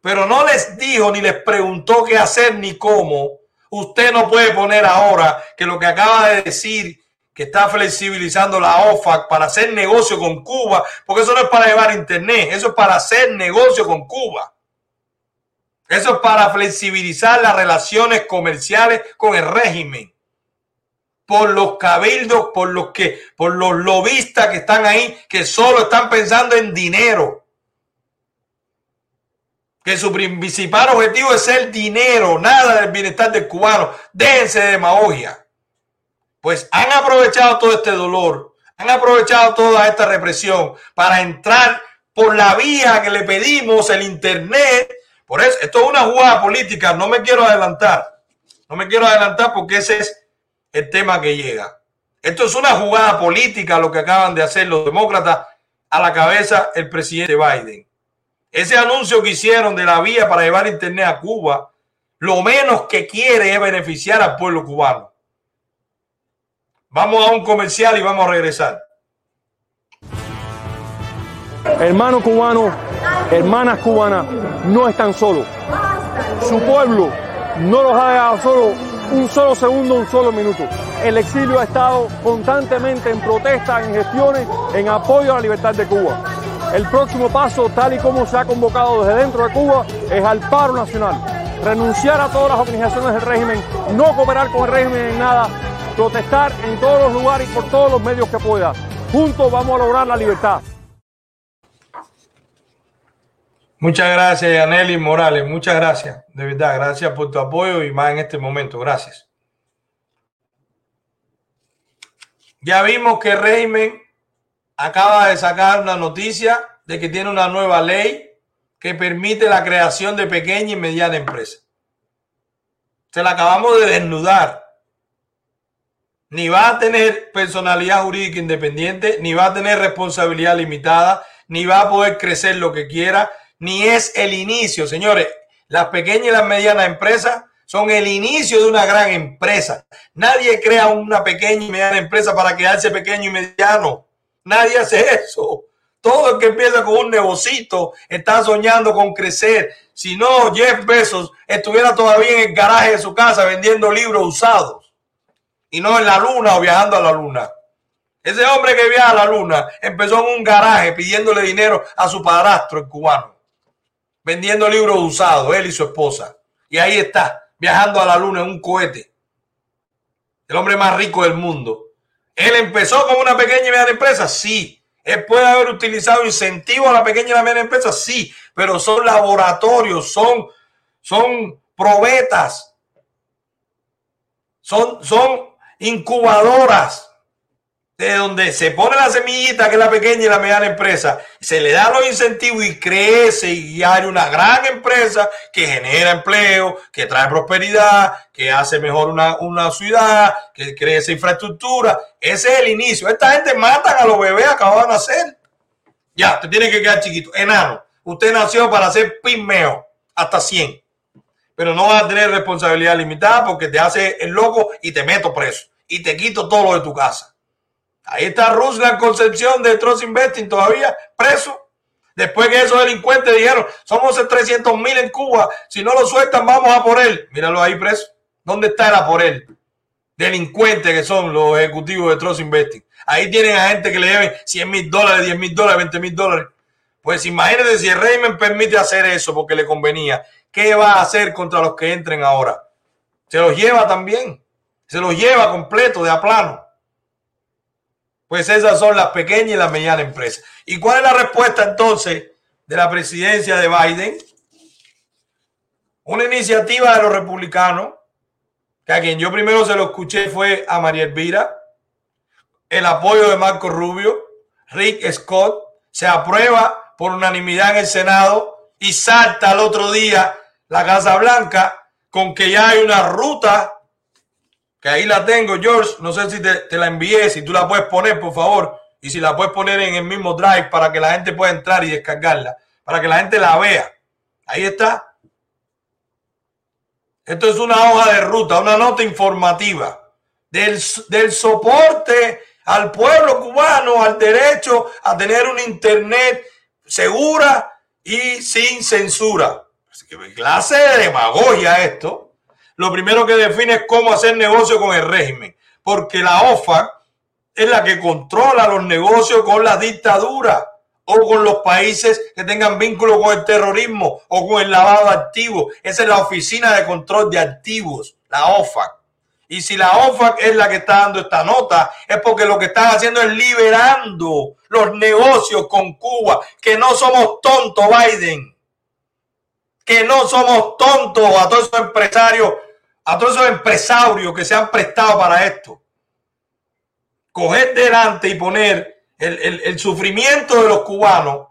pero no les dijo ni les preguntó qué hacer ni cómo, usted no puede poner ahora que lo que acaba de decir, que está flexibilizando la OFAC para hacer negocio con Cuba, porque eso no es para llevar internet, eso es para hacer negocio con Cuba. Eso es para flexibilizar las relaciones comerciales con el régimen. Por los cabildos, por los que, por los lobistas que están ahí, que solo están pensando en dinero que su principal objetivo es el dinero, nada del bienestar del cubano. Déjense de demagogia. pues han aprovechado todo este dolor, han aprovechado toda esta represión para entrar por la vía que le pedimos, el Internet. Por eso, esto es una jugada política, no me quiero adelantar, no me quiero adelantar porque ese es el tema que llega. Esto es una jugada política lo que acaban de hacer los demócratas a la cabeza el presidente Biden. Ese anuncio que hicieron de la vía para llevar Internet a Cuba, lo menos que quiere es beneficiar al pueblo cubano. Vamos a un comercial y vamos a regresar. Hermanos cubanos, hermanas cubanas, no están solos. Su pueblo no los ha dejado solo un solo segundo, un solo minuto. El exilio ha estado constantemente en protesta, en gestiones, en apoyo a la libertad de Cuba. El próximo paso, tal y como se ha convocado desde dentro de Cuba, es al paro nacional. Renunciar a todas las organizaciones del régimen, no cooperar con el régimen en nada, protestar en todos los lugares y por todos los medios que pueda. Juntos vamos a lograr la libertad. Muchas gracias, Yaneli Morales. Muchas gracias. De verdad, gracias por tu apoyo y más en este momento. Gracias. Ya vimos que régimen acaba de sacar una noticia de que tiene una nueva ley que permite la creación de pequeña y mediana empresas. Se la acabamos de desnudar. Ni va a tener personalidad jurídica independiente, ni va a tener responsabilidad limitada, ni va a poder crecer lo que quiera, ni es el inicio, señores. Las pequeñas y las medianas empresas son el inicio de una gran empresa. Nadie crea una pequeña y mediana empresa para quedarse pequeño y mediano. Nadie hace eso. Todo el que empieza con un negocito está soñando con crecer. Si no, Jeff Bezos estuviera todavía en el garaje de su casa vendiendo libros usados y no en la luna o viajando a la luna. Ese hombre que viaja a la luna empezó en un garaje pidiéndole dinero a su padrastro, el cubano, vendiendo libros usados, él y su esposa. Y ahí está, viajando a la luna en un cohete. El hombre más rico del mundo. Él empezó con una pequeña y mediana empresa, sí. Él puede haber utilizado incentivos a la pequeña y la mediana empresa, sí, pero son laboratorios, son, son probetas, son, son incubadoras de donde se pone la semillita, que es la pequeña y la mediana empresa, se le da los incentivos y crece y hay una gran empresa que genera empleo, que trae prosperidad, que hace mejor una, una ciudad, que crece infraestructura. Ese es el inicio. Esta gente matan a los bebés acababan de nacer. Ya, te tiene que quedar chiquito, enano. Usted nació para ser pimeo, hasta 100. Pero no va a tener responsabilidad limitada porque te hace el loco y te meto preso. Y te quito todo lo de tu casa. Ahí está Ruslan Concepción de Trust Investing todavía preso. Después que esos delincuentes dijeron, somos 300 mil en Cuba, si no lo sueltan vamos a por él. Míralo ahí preso. ¿Dónde está el a por él? Delincuentes que son los ejecutivos de Trust Investing. Ahí tienen a gente que le deben 100 mil dólares, 10 mil dólares, 20 mil dólares. Pues imagínate si el régimen permite hacer eso porque le convenía. ¿Qué va a hacer contra los que entren ahora? Se los lleva también. Se los lleva completo de a plano. Pues esas son las pequeñas y las medianas empresas. ¿Y cuál es la respuesta entonces de la presidencia de Biden? Una iniciativa de los republicanos, que a quien yo primero se lo escuché fue a María Elvira, el apoyo de Marco Rubio, Rick Scott, se aprueba por unanimidad en el Senado y salta al otro día la Casa Blanca con que ya hay una ruta que ahí la tengo, George. No sé si te, la envié, si tú la puedes poner, por favor. Y si la puedes poner en el mismo drive para que la gente pueda entrar y descargarla, para que la gente la vea. Ahí está. Esto es una hoja de ruta, una nota informativa del, del soporte al pueblo cubano, al derecho a tener un internet segura y sin censura. ¿Qué clase de demagogia esto? Lo primero que define es cómo hacer negocio con el régimen, porque la OFAC es la que controla los negocios con la dictadura o con los países que tengan vínculo con el terrorismo o con el lavado de activos. Esa es la Oficina de Control de Activos, la OFAC. Y si la OFAC es la que está dando esta nota, es porque lo que están haciendo es liberando los negocios con Cuba, que no somos tontos, Biden. Que no somos tontos a todos esos empresarios a todos esos empresarios que se han prestado para esto. coger delante y poner el, el- sufrimiento de los cubanos,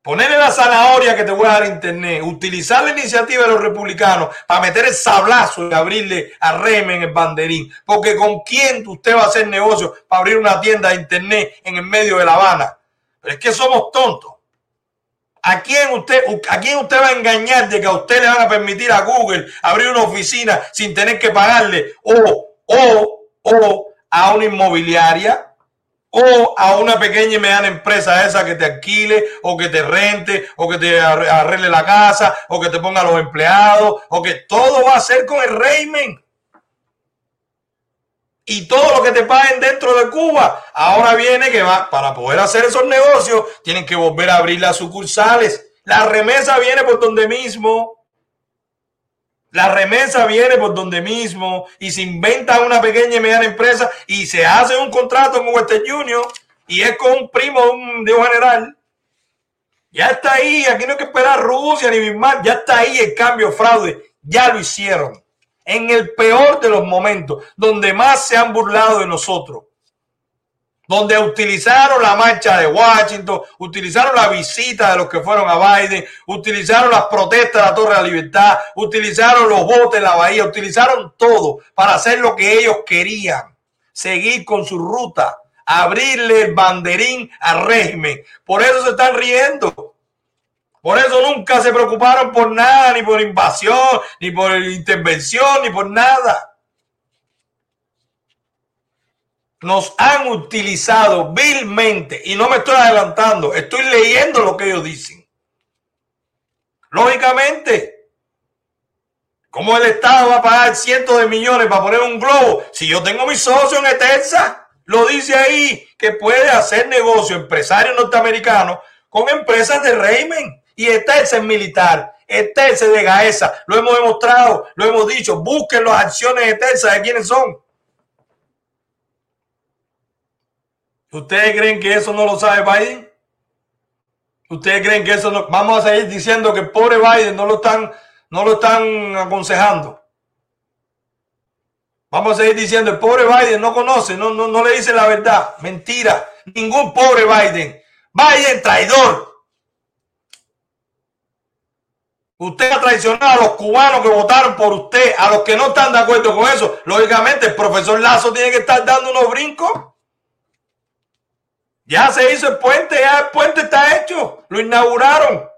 ponerle la zanahoria que te voy a dar internet, utilizar la iniciativa de los republicanos para meter el sablazo y abrirle a Remen el banderín. Porque con quién usted va a hacer negocio para abrir una tienda de internet en el medio de La Habana. Pero es que somos tontos. ¿A quién usted, a quién usted va a engañar de que a usted le van a permitir a Google abrir una oficina sin tener que pagarle o, o, o a una inmobiliaria o a una pequeña y mediana empresa esa que te alquile o que te rente o que te arre- arregle la casa o que te ponga los empleados o que todo va a ser con el régimen? Y todo lo que te paguen dentro de Cuba. Ahora viene que va, para poder hacer esos negocios, tienen que volver a abrir las sucursales. La remesa viene por donde mismo. La remesa viene por donde mismo y se inventa una pequeña y mediana empresa y se hace un contrato con Western Junior y es con un primo de un, de un general. Ya está ahí, aquí no hay que esperar Rusia ni Bismarck, ya está ahí el cambio fraude, ya lo hicieron. En el peor de los momentos, donde más se han burlado de nosotros, donde utilizaron la marcha de Washington, utilizaron la visita de los que fueron a Biden, utilizaron las protestas de la Torre de la Libertad, utilizaron los votos en la Bahía, utilizaron todo para hacer lo que ellos querían, seguir con su ruta, abrirle el banderín al régimen. Por eso se están riendo. Por eso nunca se preocuparon por nada, ni por invasión, ni por intervención, ni por nada. Nos han utilizado vilmente y no me estoy adelantando, estoy leyendo lo que ellos dicen. Lógicamente, ¿cómo el Estado va a pagar cientos de millones para poner un globo? Si yo tengo mi socio en Eterza, lo dice ahí, que puede hacer negocio empresario norteamericano con empresas de régimen. Y Eterza es militar, Eterza es de Gaesa, lo hemos demostrado, lo hemos dicho, busquen las acciones de Eterza de quiénes son. ¿Ustedes creen que eso no lo sabe Biden? ¿Ustedes creen que eso no? Vamos a seguir diciendo que el pobre Biden no lo están, no lo están aconsejando. Vamos a seguir diciendo, el pobre Biden no conoce, no, no, no le dice la verdad. Mentira. Ningún pobre Biden. Biden traidor. Usted ha traicionado a los cubanos que votaron por usted, a los que no están de acuerdo con eso. Lógicamente, el profesor Lazo tiene que estar dando unos brincos. Ya se hizo el puente, ya el puente está hecho. Lo inauguraron.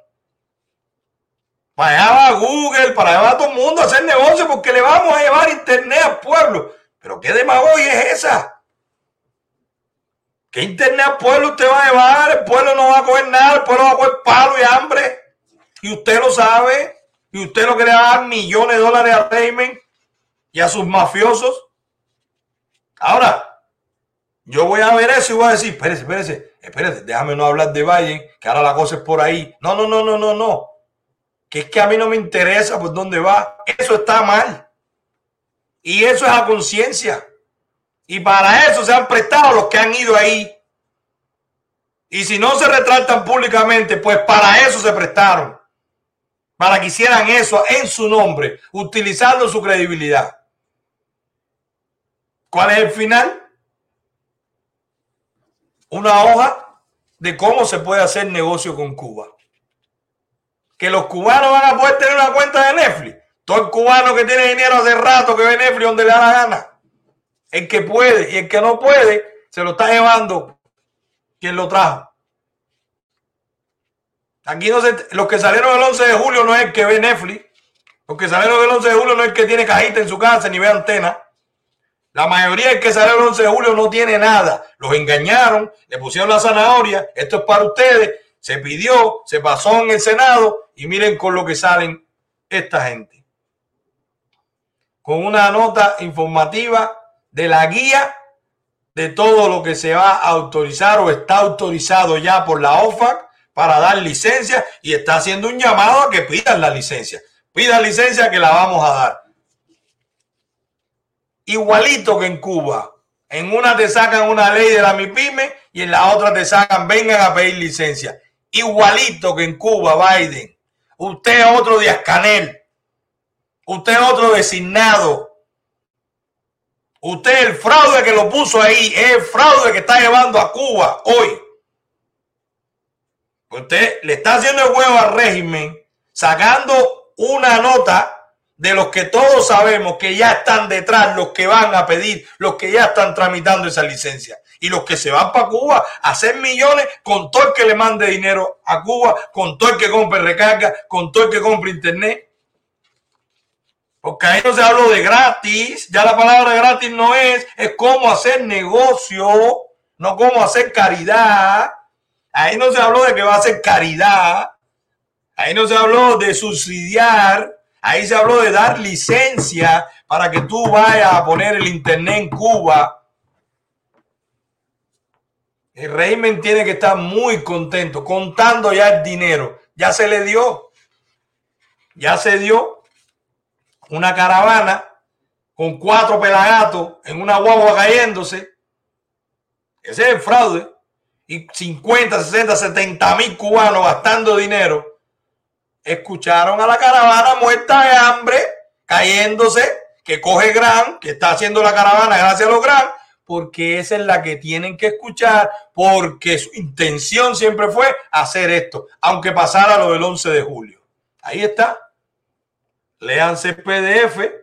Para allá va Google, para allá va todo el mundo a hacer negocio porque le vamos a llevar internet al pueblo. Pero qué demagogia es esa. ¿Qué internet al pueblo usted va a llevar? El pueblo no va a coger nada, el pueblo va a coger palo y hambre. Y usted lo sabe. Y usted lo quiere dar millones de dólares al régimen y a sus mafiosos. Ahora, yo voy a ver eso y voy a decir, espérese, espérese, espérese, déjame no hablar de Biden, que ahora la cosa es por ahí. No, no, no, no, no, no. Que es que a mí no me interesa por dónde va. Eso está mal. Y eso es a conciencia. Y para eso se han prestado los que han ido ahí. Y si no se retratan públicamente, pues para eso se prestaron. Para que hicieran eso en su nombre, utilizando su credibilidad. ¿Cuál es el final? Una hoja de cómo se puede hacer negocio con Cuba. Que los cubanos van a poder tener una cuenta de Netflix. Todo el cubano que tiene dinero hace rato que ve Netflix donde le da la gana. El que puede y el que no puede, se lo está llevando quien lo trajo. Aquí no se, los que salieron el 11 de julio no es el que ve Netflix. Los que salieron el 11 de julio no es el que tiene cajita en su casa ni ve antena. La mayoría del que salió el 11 de julio no tiene nada. Los engañaron, le pusieron la zanahoria. Esto es para ustedes. Se pidió, se pasó en el Senado y miren con lo que salen esta gente. Con una nota informativa de la guía de todo lo que se va a autorizar o está autorizado ya por la OFAC para dar licencia y está haciendo un llamado a que pidan la licencia. Pidan licencia que la vamos a dar. Igualito que en Cuba. En una te sacan una ley de la MIPYME y en la otra te sacan, vengan a pedir licencia. Igualito que en Cuba, Biden. Usted es otro Díaz Canel. Usted es otro designado. Usted el fraude que lo puso ahí es el fraude que está llevando a Cuba hoy. Usted le está haciendo el huevo al régimen, sacando una nota de los que todos sabemos que ya están detrás, los que van a pedir, los que ya están tramitando esa licencia. Y los que se van para Cuba a hacer millones con todo el que le mande dinero a Cuba, con todo el que compre recarga, con todo el que compre internet. Porque ahí no se habló de gratis, ya la palabra gratis no es, es cómo hacer negocio, no cómo hacer caridad. Ahí no se habló de que va a hacer caridad. Ahí no se habló de subsidiar. Ahí se habló de dar licencia para que tú vayas a poner el internet en Cuba. El régimen tiene que estar muy contento, contando ya el dinero. Ya se le dio. Ya se dio una caravana con cuatro pelagatos en una guagua cayéndose. Ese es el fraude. Y 50, 60, 70 mil cubanos gastando dinero. Escucharon a la caravana muerta de hambre, cayéndose, que coge gran, que está haciendo la caravana gracias a los gran, porque esa es la que tienen que escuchar, porque su intención siempre fue hacer esto, aunque pasara lo del 11 de julio. Ahí está. Léanse PDF.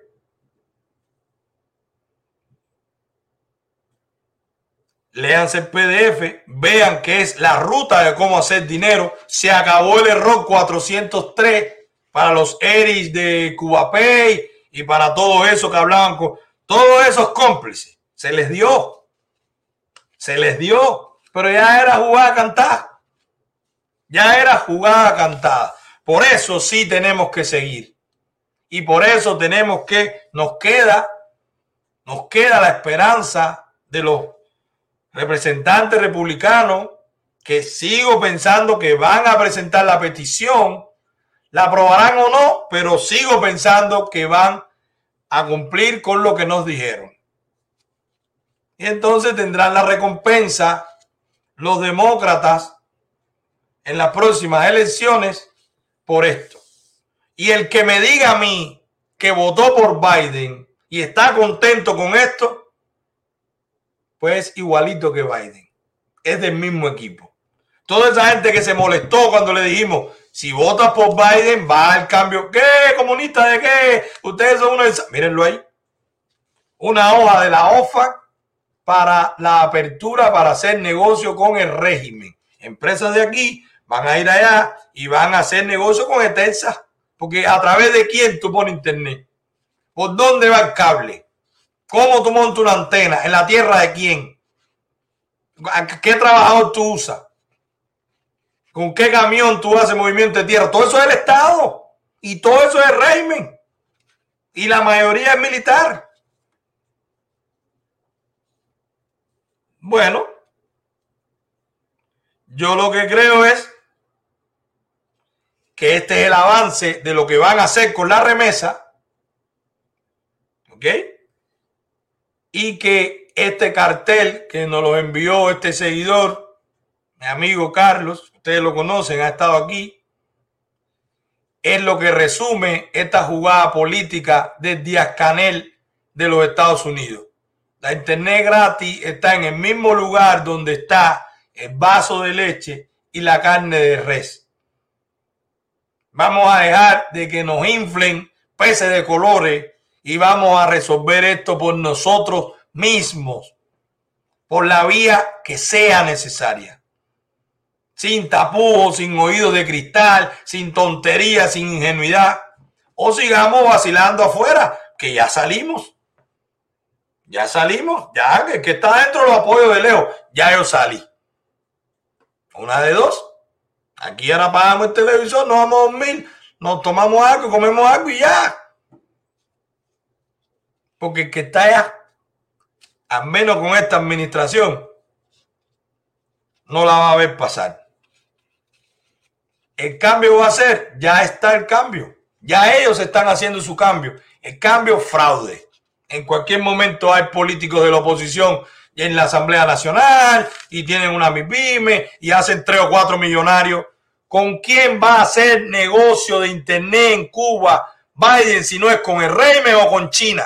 Léanse el PDF, vean qué es la ruta de cómo hacer dinero. Se acabó el error 403 para los ERIs de CubaPay y para todo eso que hablaban con todos esos cómplices. Se les dio. Se les dio. Pero ya era jugada cantada. Ya era jugada cantada. Por eso sí tenemos que seguir. Y por eso tenemos que, nos queda, nos queda la esperanza de los representantes republicanos que sigo pensando que van a presentar la petición, la aprobarán o no, pero sigo pensando que van a cumplir con lo que nos dijeron. Y entonces tendrán la recompensa los demócratas en las próximas elecciones por esto. Y el que me diga a mí que votó por Biden y está contento con esto, pues igualito que Biden. Es del mismo equipo. Toda esa gente que se molestó cuando le dijimos, si votas por Biden, va al cambio. ¿Qué? ¿Comunista de qué? Ustedes son unos... Mírenlo ahí. Una hoja de la OFA para la apertura para hacer negocio con el régimen. Empresas de aquí van a ir allá y van a hacer negocio con Eterza. Porque a través de quién tú pones internet. ¿Por dónde va el cable? ¿Cómo tú montas una antena? ¿En la tierra de quién? ¿Qué trabajador tú usas? ¿Con qué camión tú haces movimiento de tierra? Todo eso es el Estado. Y todo eso es el régimen. Y la mayoría es militar. Bueno, yo lo que creo es que este es el avance de lo que van a hacer con la remesa. ¿Ok? Y que este cartel que nos lo envió este seguidor, mi amigo Carlos, ustedes lo conocen, ha estado aquí, es lo que resume esta jugada política de Díaz Canel de los Estados Unidos. La internet gratis está en el mismo lugar donde está el vaso de leche y la carne de res. Vamos a dejar de que nos inflen peces de colores y vamos a resolver esto por nosotros mismos, por la vía que sea necesaria. Sin tapujos, sin oídos de cristal, sin tonterías, sin ingenuidad. O sigamos vacilando afuera, que ya salimos. Ya salimos, ya que, que está dentro los apoyos de Leo, ya yo salí. Una de dos. Aquí ahora pagamos el televisor, nos vamos a dormir, nos tomamos algo, comemos algo y ya. Porque el que está allá, al menos con esta administración, no la va a ver pasar. El cambio va a ser, ya está el cambio. Ya ellos están haciendo su cambio. El cambio fraude. En cualquier momento hay políticos de la oposición en la Asamblea Nacional y tienen una MIPYME y hacen tres o cuatro millonarios. ¿Con quién va a hacer negocio de Internet en Cuba Biden si no es con el régimen o con China?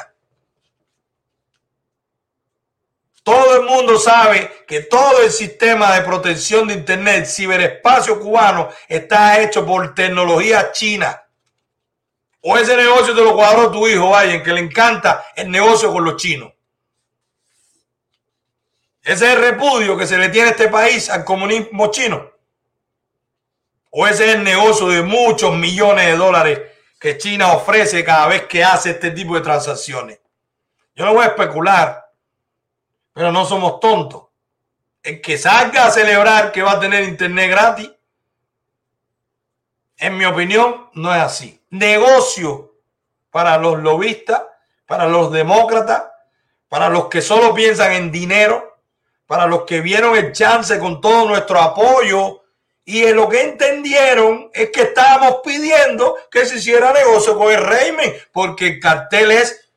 Todo el mundo sabe que todo el sistema de protección de Internet, ciberespacio cubano, está hecho por tecnología china. O ese negocio te lo cuadró tu hijo, vaya, que le encanta el negocio con los chinos. Ese es el repudio que se le tiene a este país al comunismo chino. O ese es el negocio de muchos millones de dólares que China ofrece cada vez que hace este tipo de transacciones. Yo no voy a especular, pero no somos tontos. El que salga a celebrar que va a tener internet gratis, en mi opinión, no es así. Negocio para los lobistas, para los demócratas, para los que solo piensan en dinero, para los que vieron el chance con todo nuestro apoyo y en lo que entendieron es que estábamos pidiendo que se hiciera negocio con el régimen, porque el cartel es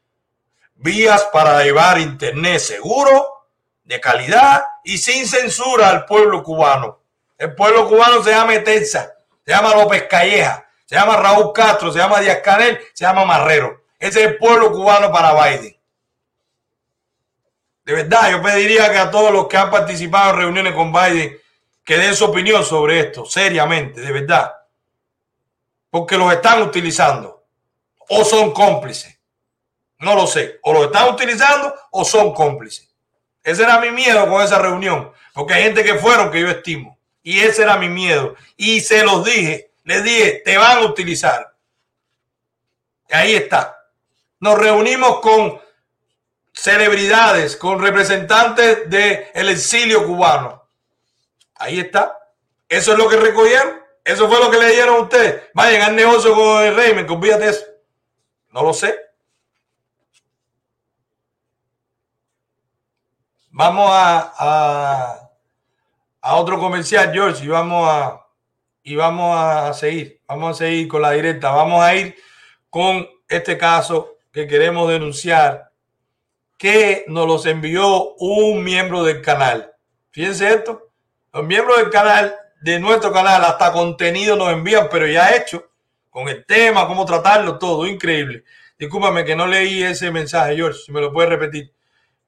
vías para llevar internet seguro, de calidad y sin censura al pueblo cubano. El pueblo cubano se llama Etenza, se llama López Calleja, se llama Raúl Castro, se llama Díaz Canel, se llama Marrero. Ese es el pueblo cubano para Biden. De verdad, yo pediría que a todos los que han participado en reuniones con Biden que den su opinión sobre esto, seriamente, de verdad. Porque los están utilizando o son cómplices. No lo sé. O los están utilizando o son cómplices. Ese era mi miedo con esa reunión. Porque hay gente que fueron que yo estimo. Y ese era mi miedo. Y se los dije. Les dije, te van a utilizar. Ahí está. Nos reunimos con celebridades, con representantes del exilio cubano Ahí está. Eso es lo que recogieron. Eso fue lo que le dieron a ustedes. Vayan al negocio con el régimen, olvídate eso. No lo sé. Vamos a, a, otro comercial, George, y vamos a y vamos a seguir. Vamos a seguir con la directa. Vamos a ir con este caso que queremos denunciar, que nos los envió un miembro del canal. Fíjense esto. Los miembros del canal, de nuestro canal, hasta contenido nos envían, pero ya hecho, con el tema, cómo tratarlo, todo, increíble. Discúlpame que no leí ese mensaje, George, si me lo puedes repetir.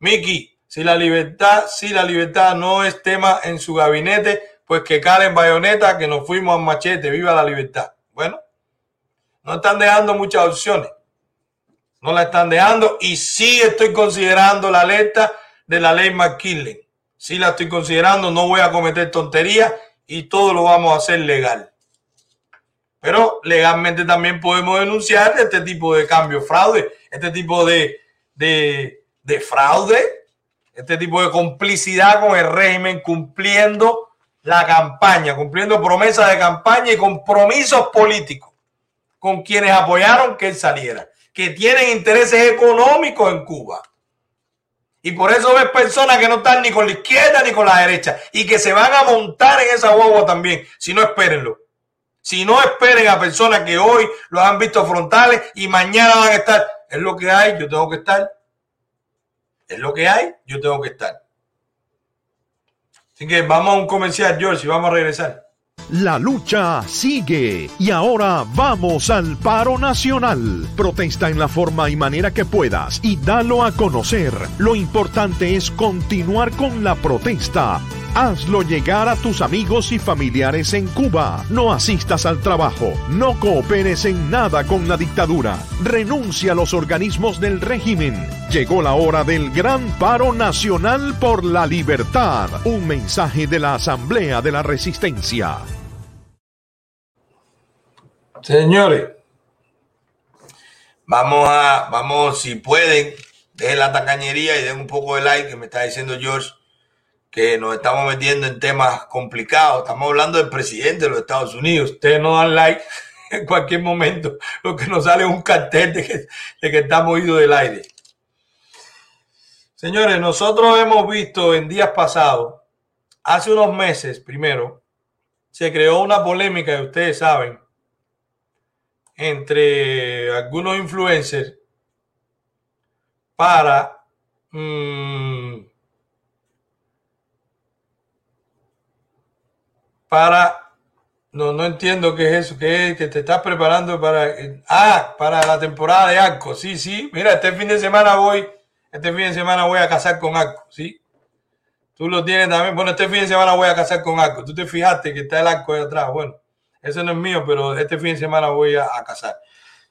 Miki, si la libertad, si la libertad no es tema en su gabinete, pues que calen bayoneta, que nos fuimos a machete, viva la libertad. Bueno, no están dejando muchas opciones. No la están dejando y sí estoy considerando la alerta de la ley McKinley sí la estoy considerando, no voy a cometer tonterías y todo lo vamos a hacer legal. Pero legalmente también podemos denunciar este tipo de cambio, fraude, este tipo de, de, de fraude, este tipo de complicidad con el régimen cumpliendo la campaña, cumpliendo promesas de campaña y compromisos políticos con quienes apoyaron que él saliera, que tienen intereses económicos en Cuba. Y por eso ves personas que no están ni con la izquierda ni con la derecha y que se van a montar en esa guagua también. Si no, espérenlo. Si no, esperen a personas que hoy los han visto frontales y mañana van a estar. Es lo que hay, yo tengo que estar. Es lo que hay, yo tengo que estar. Así que vamos a un comercial, George, y vamos a regresar. La lucha sigue y ahora vamos al paro nacional. Protesta en la forma y manera que puedas y dalo a conocer. Lo importante es continuar con la protesta. Hazlo llegar a tus amigos y familiares en Cuba. No asistas al trabajo. No cooperes en nada con la dictadura. Renuncia a los organismos del régimen. Llegó la hora del gran paro nacional por la libertad. Un mensaje de la Asamblea de la Resistencia. Señores, vamos a, vamos, si pueden, dejen la tacañería y den un poco de like, que me está diciendo George que nos estamos metiendo en temas complicados. Estamos hablando del presidente de los Estados Unidos. Ustedes no dan like [LAUGHS] en cualquier momento, lo que nos sale es un cartel de que, de que estamos idos del aire. Señores, nosotros hemos visto en días pasados, hace unos meses primero, se creó una polémica, que ustedes saben, entre algunos influencers para mmm, para, no, no entiendo qué es eso, que es que te estás preparando para, ah, para la temporada de arco, sí, sí, mira, este fin de semana voy, este fin de semana voy a casar con arco, sí, Tú lo tienes también. Bueno, este fin de semana voy a casar con arco. Tú te fijaste que está el arco ahí atrás. Bueno, ese no es mío, pero este fin de semana voy a, a casar.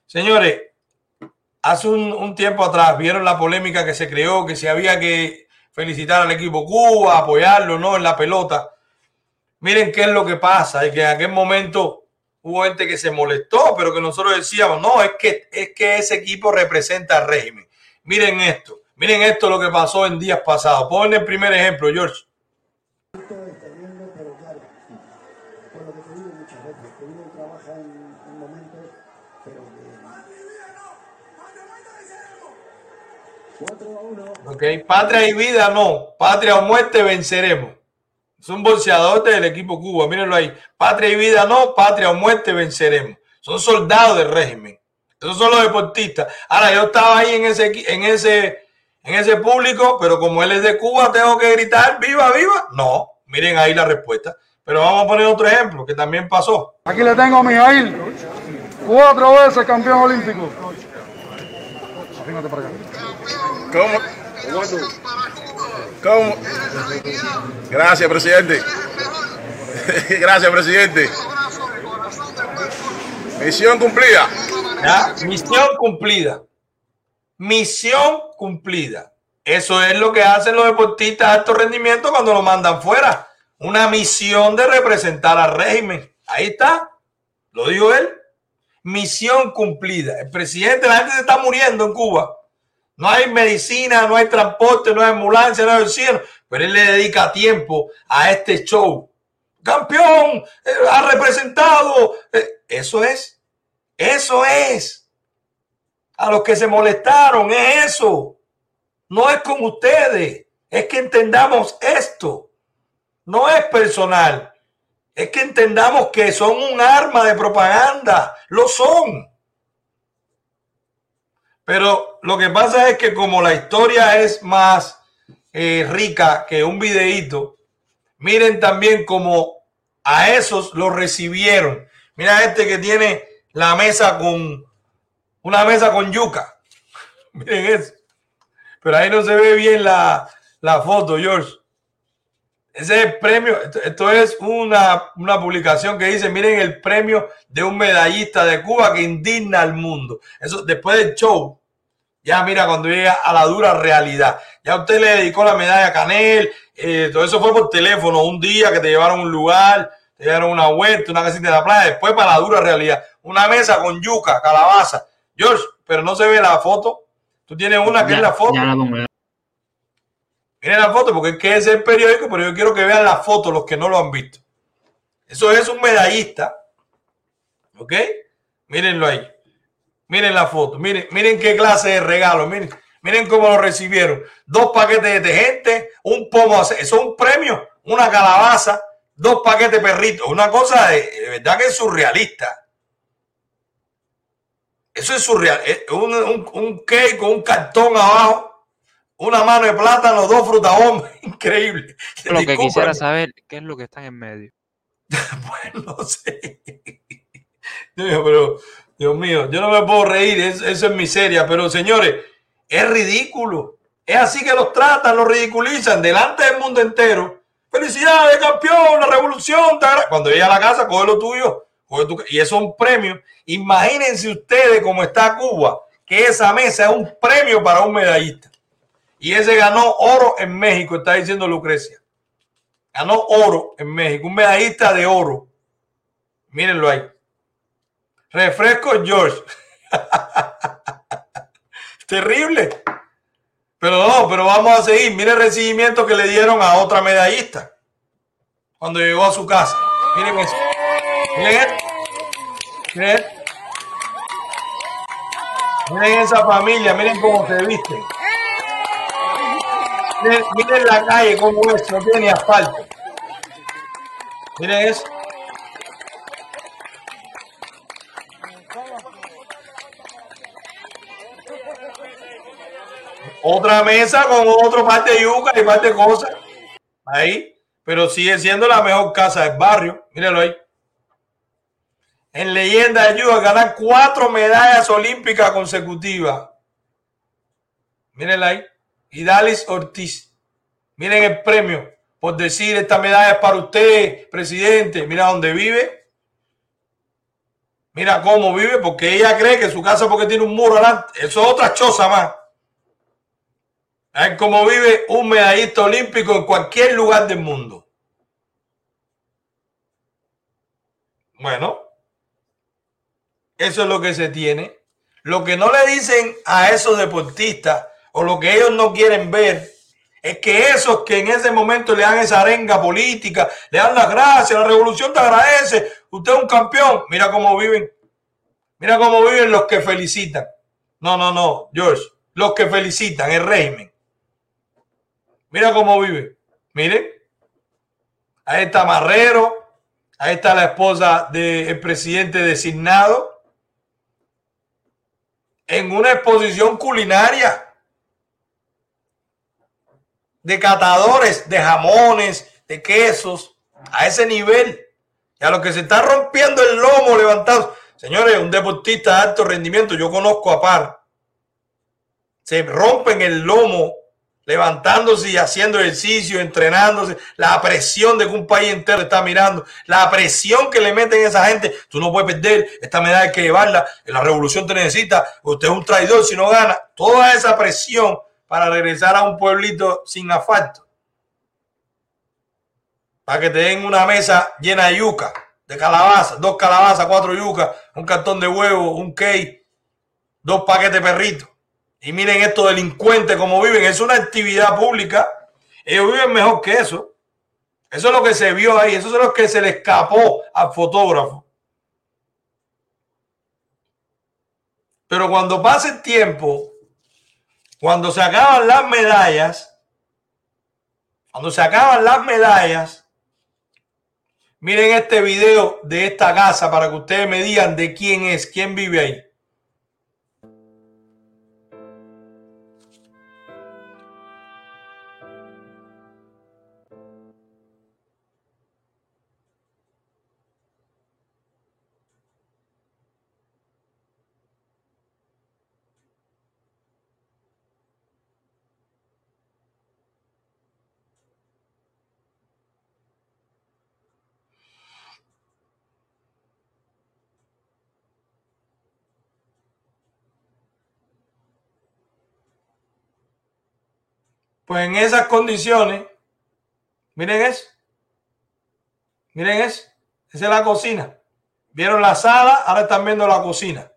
Señores, hace un, tiempo atrás vieron la polémica que se creó, que si había que felicitar al equipo Cuba, apoyarlo, ¿no? En la pelota. Miren qué es lo que pasa, es que en aquel momento hubo gente que se molestó, pero que nosotros decíamos, no, es que, es que ese equipo representa al régimen. Miren esto, miren esto lo que pasó en días pasados. Pon el primer ejemplo, George. Ok, patria y vida no, patria o muerte venceremos. Es un bolseador del equipo Cuba, mírenlo ahí. Patria y vida no, patria o muerte venceremos. Son soldados del régimen. Esos son los deportistas. Ahora, yo estaba ahí en ese, en ese, en ese público, pero como él es de Cuba, tengo que gritar viva, viva. No, miren ahí la respuesta. Pero vamos a poner otro ejemplo que también pasó. Aquí le tengo a Mijail, cuatro veces campeón olímpico. Fíjate para acá. ¿Cómo? Gracias, presidente. [LAUGHS] Gracias, presidente. Misión cumplida. ¿Ya? Misión cumplida. Misión cumplida. Eso es lo que hacen los deportistas de alto rendimiento cuando lo mandan fuera. Una misión de representar al régimen. Ahí está. Lo dijo él. Misión cumplida. El presidente, la gente se está muriendo en Cuba. No hay medicina, no hay transporte, no hay ambulancia, no hay cielo. Pero él le dedica tiempo a este show. Campeón, eh, ha representado. Eh, eso es. Eso es. A los que se molestaron, es eso. No es con ustedes. Es que entendamos esto. No es personal. Es que entendamos que son un arma de propaganda. Lo son. Pero lo que pasa es que como la historia es más eh, rica que un videíto, miren también cómo a esos lo recibieron. Mira este que tiene la mesa con una mesa con yuca. [LAUGHS] Miren eso. Pero ahí no se ve bien la, la foto, George. Ese es el premio. Esto, es una, una, publicación que dice: Miren el premio de un medallista de Cuba que indigna al mundo. Eso después del show. Ya mira, cuando llega a la dura realidad. Ya usted le dedicó la medalla a Canel. Eh, todo eso fue por teléfono. Un día que te llevaron a un lugar, te llevaron una vuelta, una casita de la playa. Después para la dura realidad. Una mesa con yuca, calabaza. George, pero no se ve la foto. Tú tienes una que Ya- es la foto. ya la pongo. Miren la foto, porque es que es el periódico, pero yo quiero que vean la foto los que no lo han visto. Eso es un medallista. ¿Ok? Mírenlo ahí. Miren la foto. Miren, miren qué clase de regalo. Miren, miren cómo lo recibieron. Dos paquetes de detergente, un pomo. Eso es un premio. Una calabaza, dos paquetes perritos. Una cosa de, verdad que es surrealista. Eso es surreal. Un, un cake con un cartón abajo. Una mano de plátano, dos frutas bombas. [LAUGHS] Increíble. Lo que quisiera saber, ¿qué es lo que está en medio? [LAUGHS] no sé. Dios mío, pero, Dios mío, yo no me puedo reír, es- eso es miseria, pero señores, es ridículo. Es así que los tratan, los ridiculizan delante del mundo entero. Felicidades, campeón, la revolución. te agra-". Cuando llega a la casa, coge lo tuyo. coge tu- Y eso es un premio. Imagínense ustedes cómo está Cuba, que esa mesa es un premio para un medallista. Y ese ganó oro en México, está diciendo Lucrecia. Ganó oro en México, un medallista de oro. Mírenlo ahí. Refresco George. [LAUGHS] Terrible. Pero no, pero vamos a seguir. Mire el recibimiento que le dieron a otra medallista cuando llegó a su casa. Miren eso. Miren esto. Miren. Miren esa familia, miren cómo se visten. Miren, la calle cómo es, no tiene asfalto. Miren eso. Otra mesa con otro par de yuca y par de cosas. Ahí. Pero sigue siendo la mejor casa del barrio. Mírenlo ahí. En leyenda ayuda a ganar cuatro medallas olímpicas consecutivas. Mírenla ahí. Y Dalis Ortiz. Miren el premio por decir esta medalla es para usted, presidente. Mira dónde vive. Mira cómo vive, porque ella cree que su casa porque tiene un muro adelante. Eso es otra choza más. Es como vive un medallista olímpico en cualquier lugar del mundo. Bueno, eso es lo que se tiene. Lo que no le dicen a esos deportistas o lo que ellos no quieren ver es que esos que en ese momento le dan esa arenga política, le dan las gracias, la revolución te agradece, usted es un campeón, mira cómo viven, mira cómo viven los que felicitan. No, no, no, George, los que felicitan el régimen. Mira cómo vive. Miren, ahí está Marrero, ahí está la esposa del presidente designado en una exposición culinaria de catadores de jamones, de quesos, a ese nivel. Y a los que se está rompiendo el lomo levantado. Señores, un deportista de alto rendimiento, yo conozco a par. Se rompen el lomo levantándose y haciendo ejercicio, entrenándose, la presión de que un país entero está mirando, la presión que le meten a esa gente, tú no puedes perder, esta medalla hay que llevarla, la revolución te necesita, usted es un traidor si no gana, toda esa presión para regresar a un pueblito sin asfalto. Para que te den una mesa llena de yuca, de calabaza, dos calabazas, cuatro yucas, un cartón de huevo, un cake, dos paquetes de perritos. Y miren estos delincuentes como viven. Es una actividad pública. Ellos viven mejor que eso. Eso es lo que se vio ahí. Eso es lo que se le escapó al fotógrafo. Pero cuando pase el tiempo cuando se acaban las medallas, cuando se acaban las medallas, miren este video de esta casa para que ustedes me digan de quién es, quién vive ahí. Pues en esas condiciones, miren eso. Miren eso. Esa es la cocina. Vieron la sala, ahora están viendo la cocina.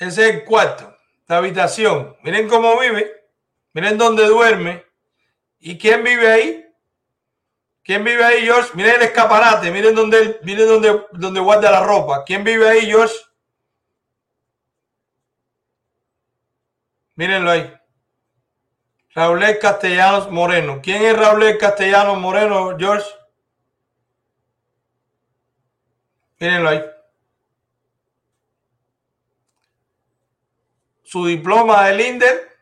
Ese es el cuarto, la habitación. Miren cómo vive. Miren dónde duerme. ¿Y quién vive ahí? ¿Quién vive ahí, George? Miren el escaparate. Miren dónde, miren dónde, dónde guarda la ropa. ¿Quién vive ahí, George? Mírenlo ahí. Raúl Castellanos Moreno. ¿Quién es Raúl Castellanos Moreno, George? Mírenlo ahí. Su diploma de Linder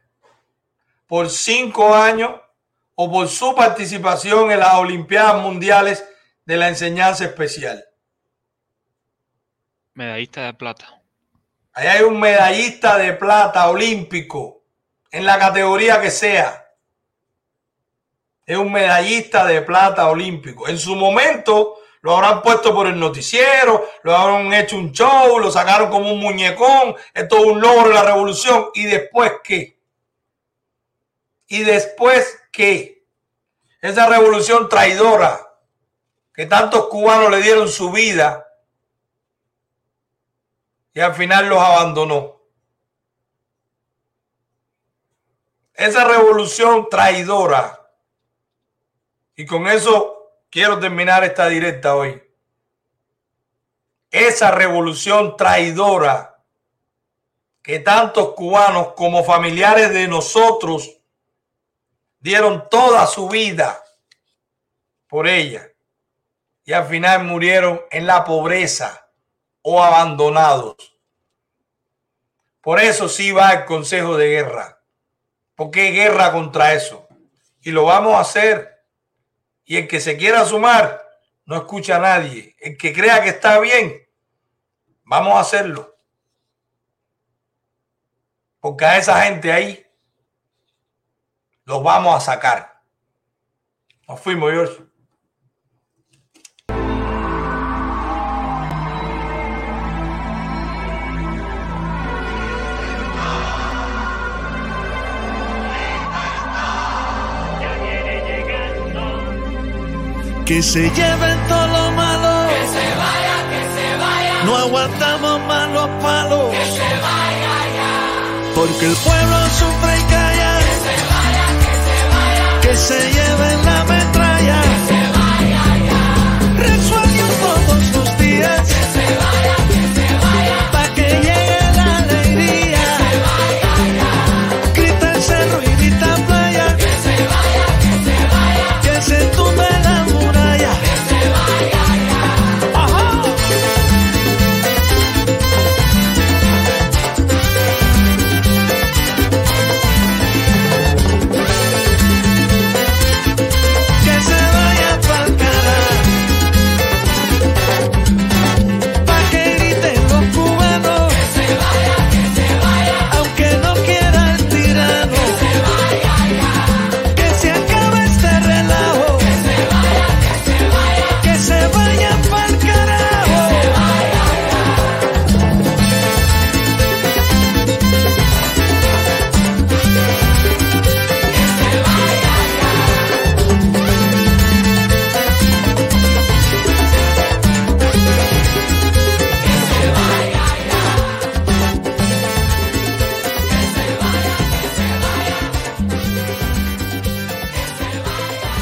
por cinco años o por su participación en las Olimpiadas Mundiales de la Enseñanza Especial. Medallista de plata. Ahí hay un medallista de plata olímpico en la categoría que sea. Es un medallista de plata olímpico. En su momento lo habrán puesto por el noticiero, lo habrán hecho un show, lo sacaron como un muñecón, esto es un logro de la revolución. ¿Y después qué? ¿Y después qué? Esa revolución traidora que tantos cubanos le dieron su vida y al final los abandonó. Esa revolución traidora Y con eso quiero terminar esta directa hoy. Esa revolución traidora que tantos cubanos como familiares de nosotros dieron toda su vida por ella y al final murieron en la pobreza o abandonados. Por eso sí va el Consejo de Guerra, porque hay guerra contra eso. Y lo vamos a hacer. Y el que se quiera sumar, no escucha a nadie. El que crea que está bien, vamos a hacerlo. Porque a esa gente ahí los vamos a sacar. Nos fuimos. Que se lleven todo lo malo. Que se vaya, que se vaya. No aguantamos más los palos. Que se vaya ya. Porque el pueblo sufre y calla. Que se vaya, que se vaya. Que se lleven la metralla. Que se vaya ya. Resuelven todos los días. Que se vaya,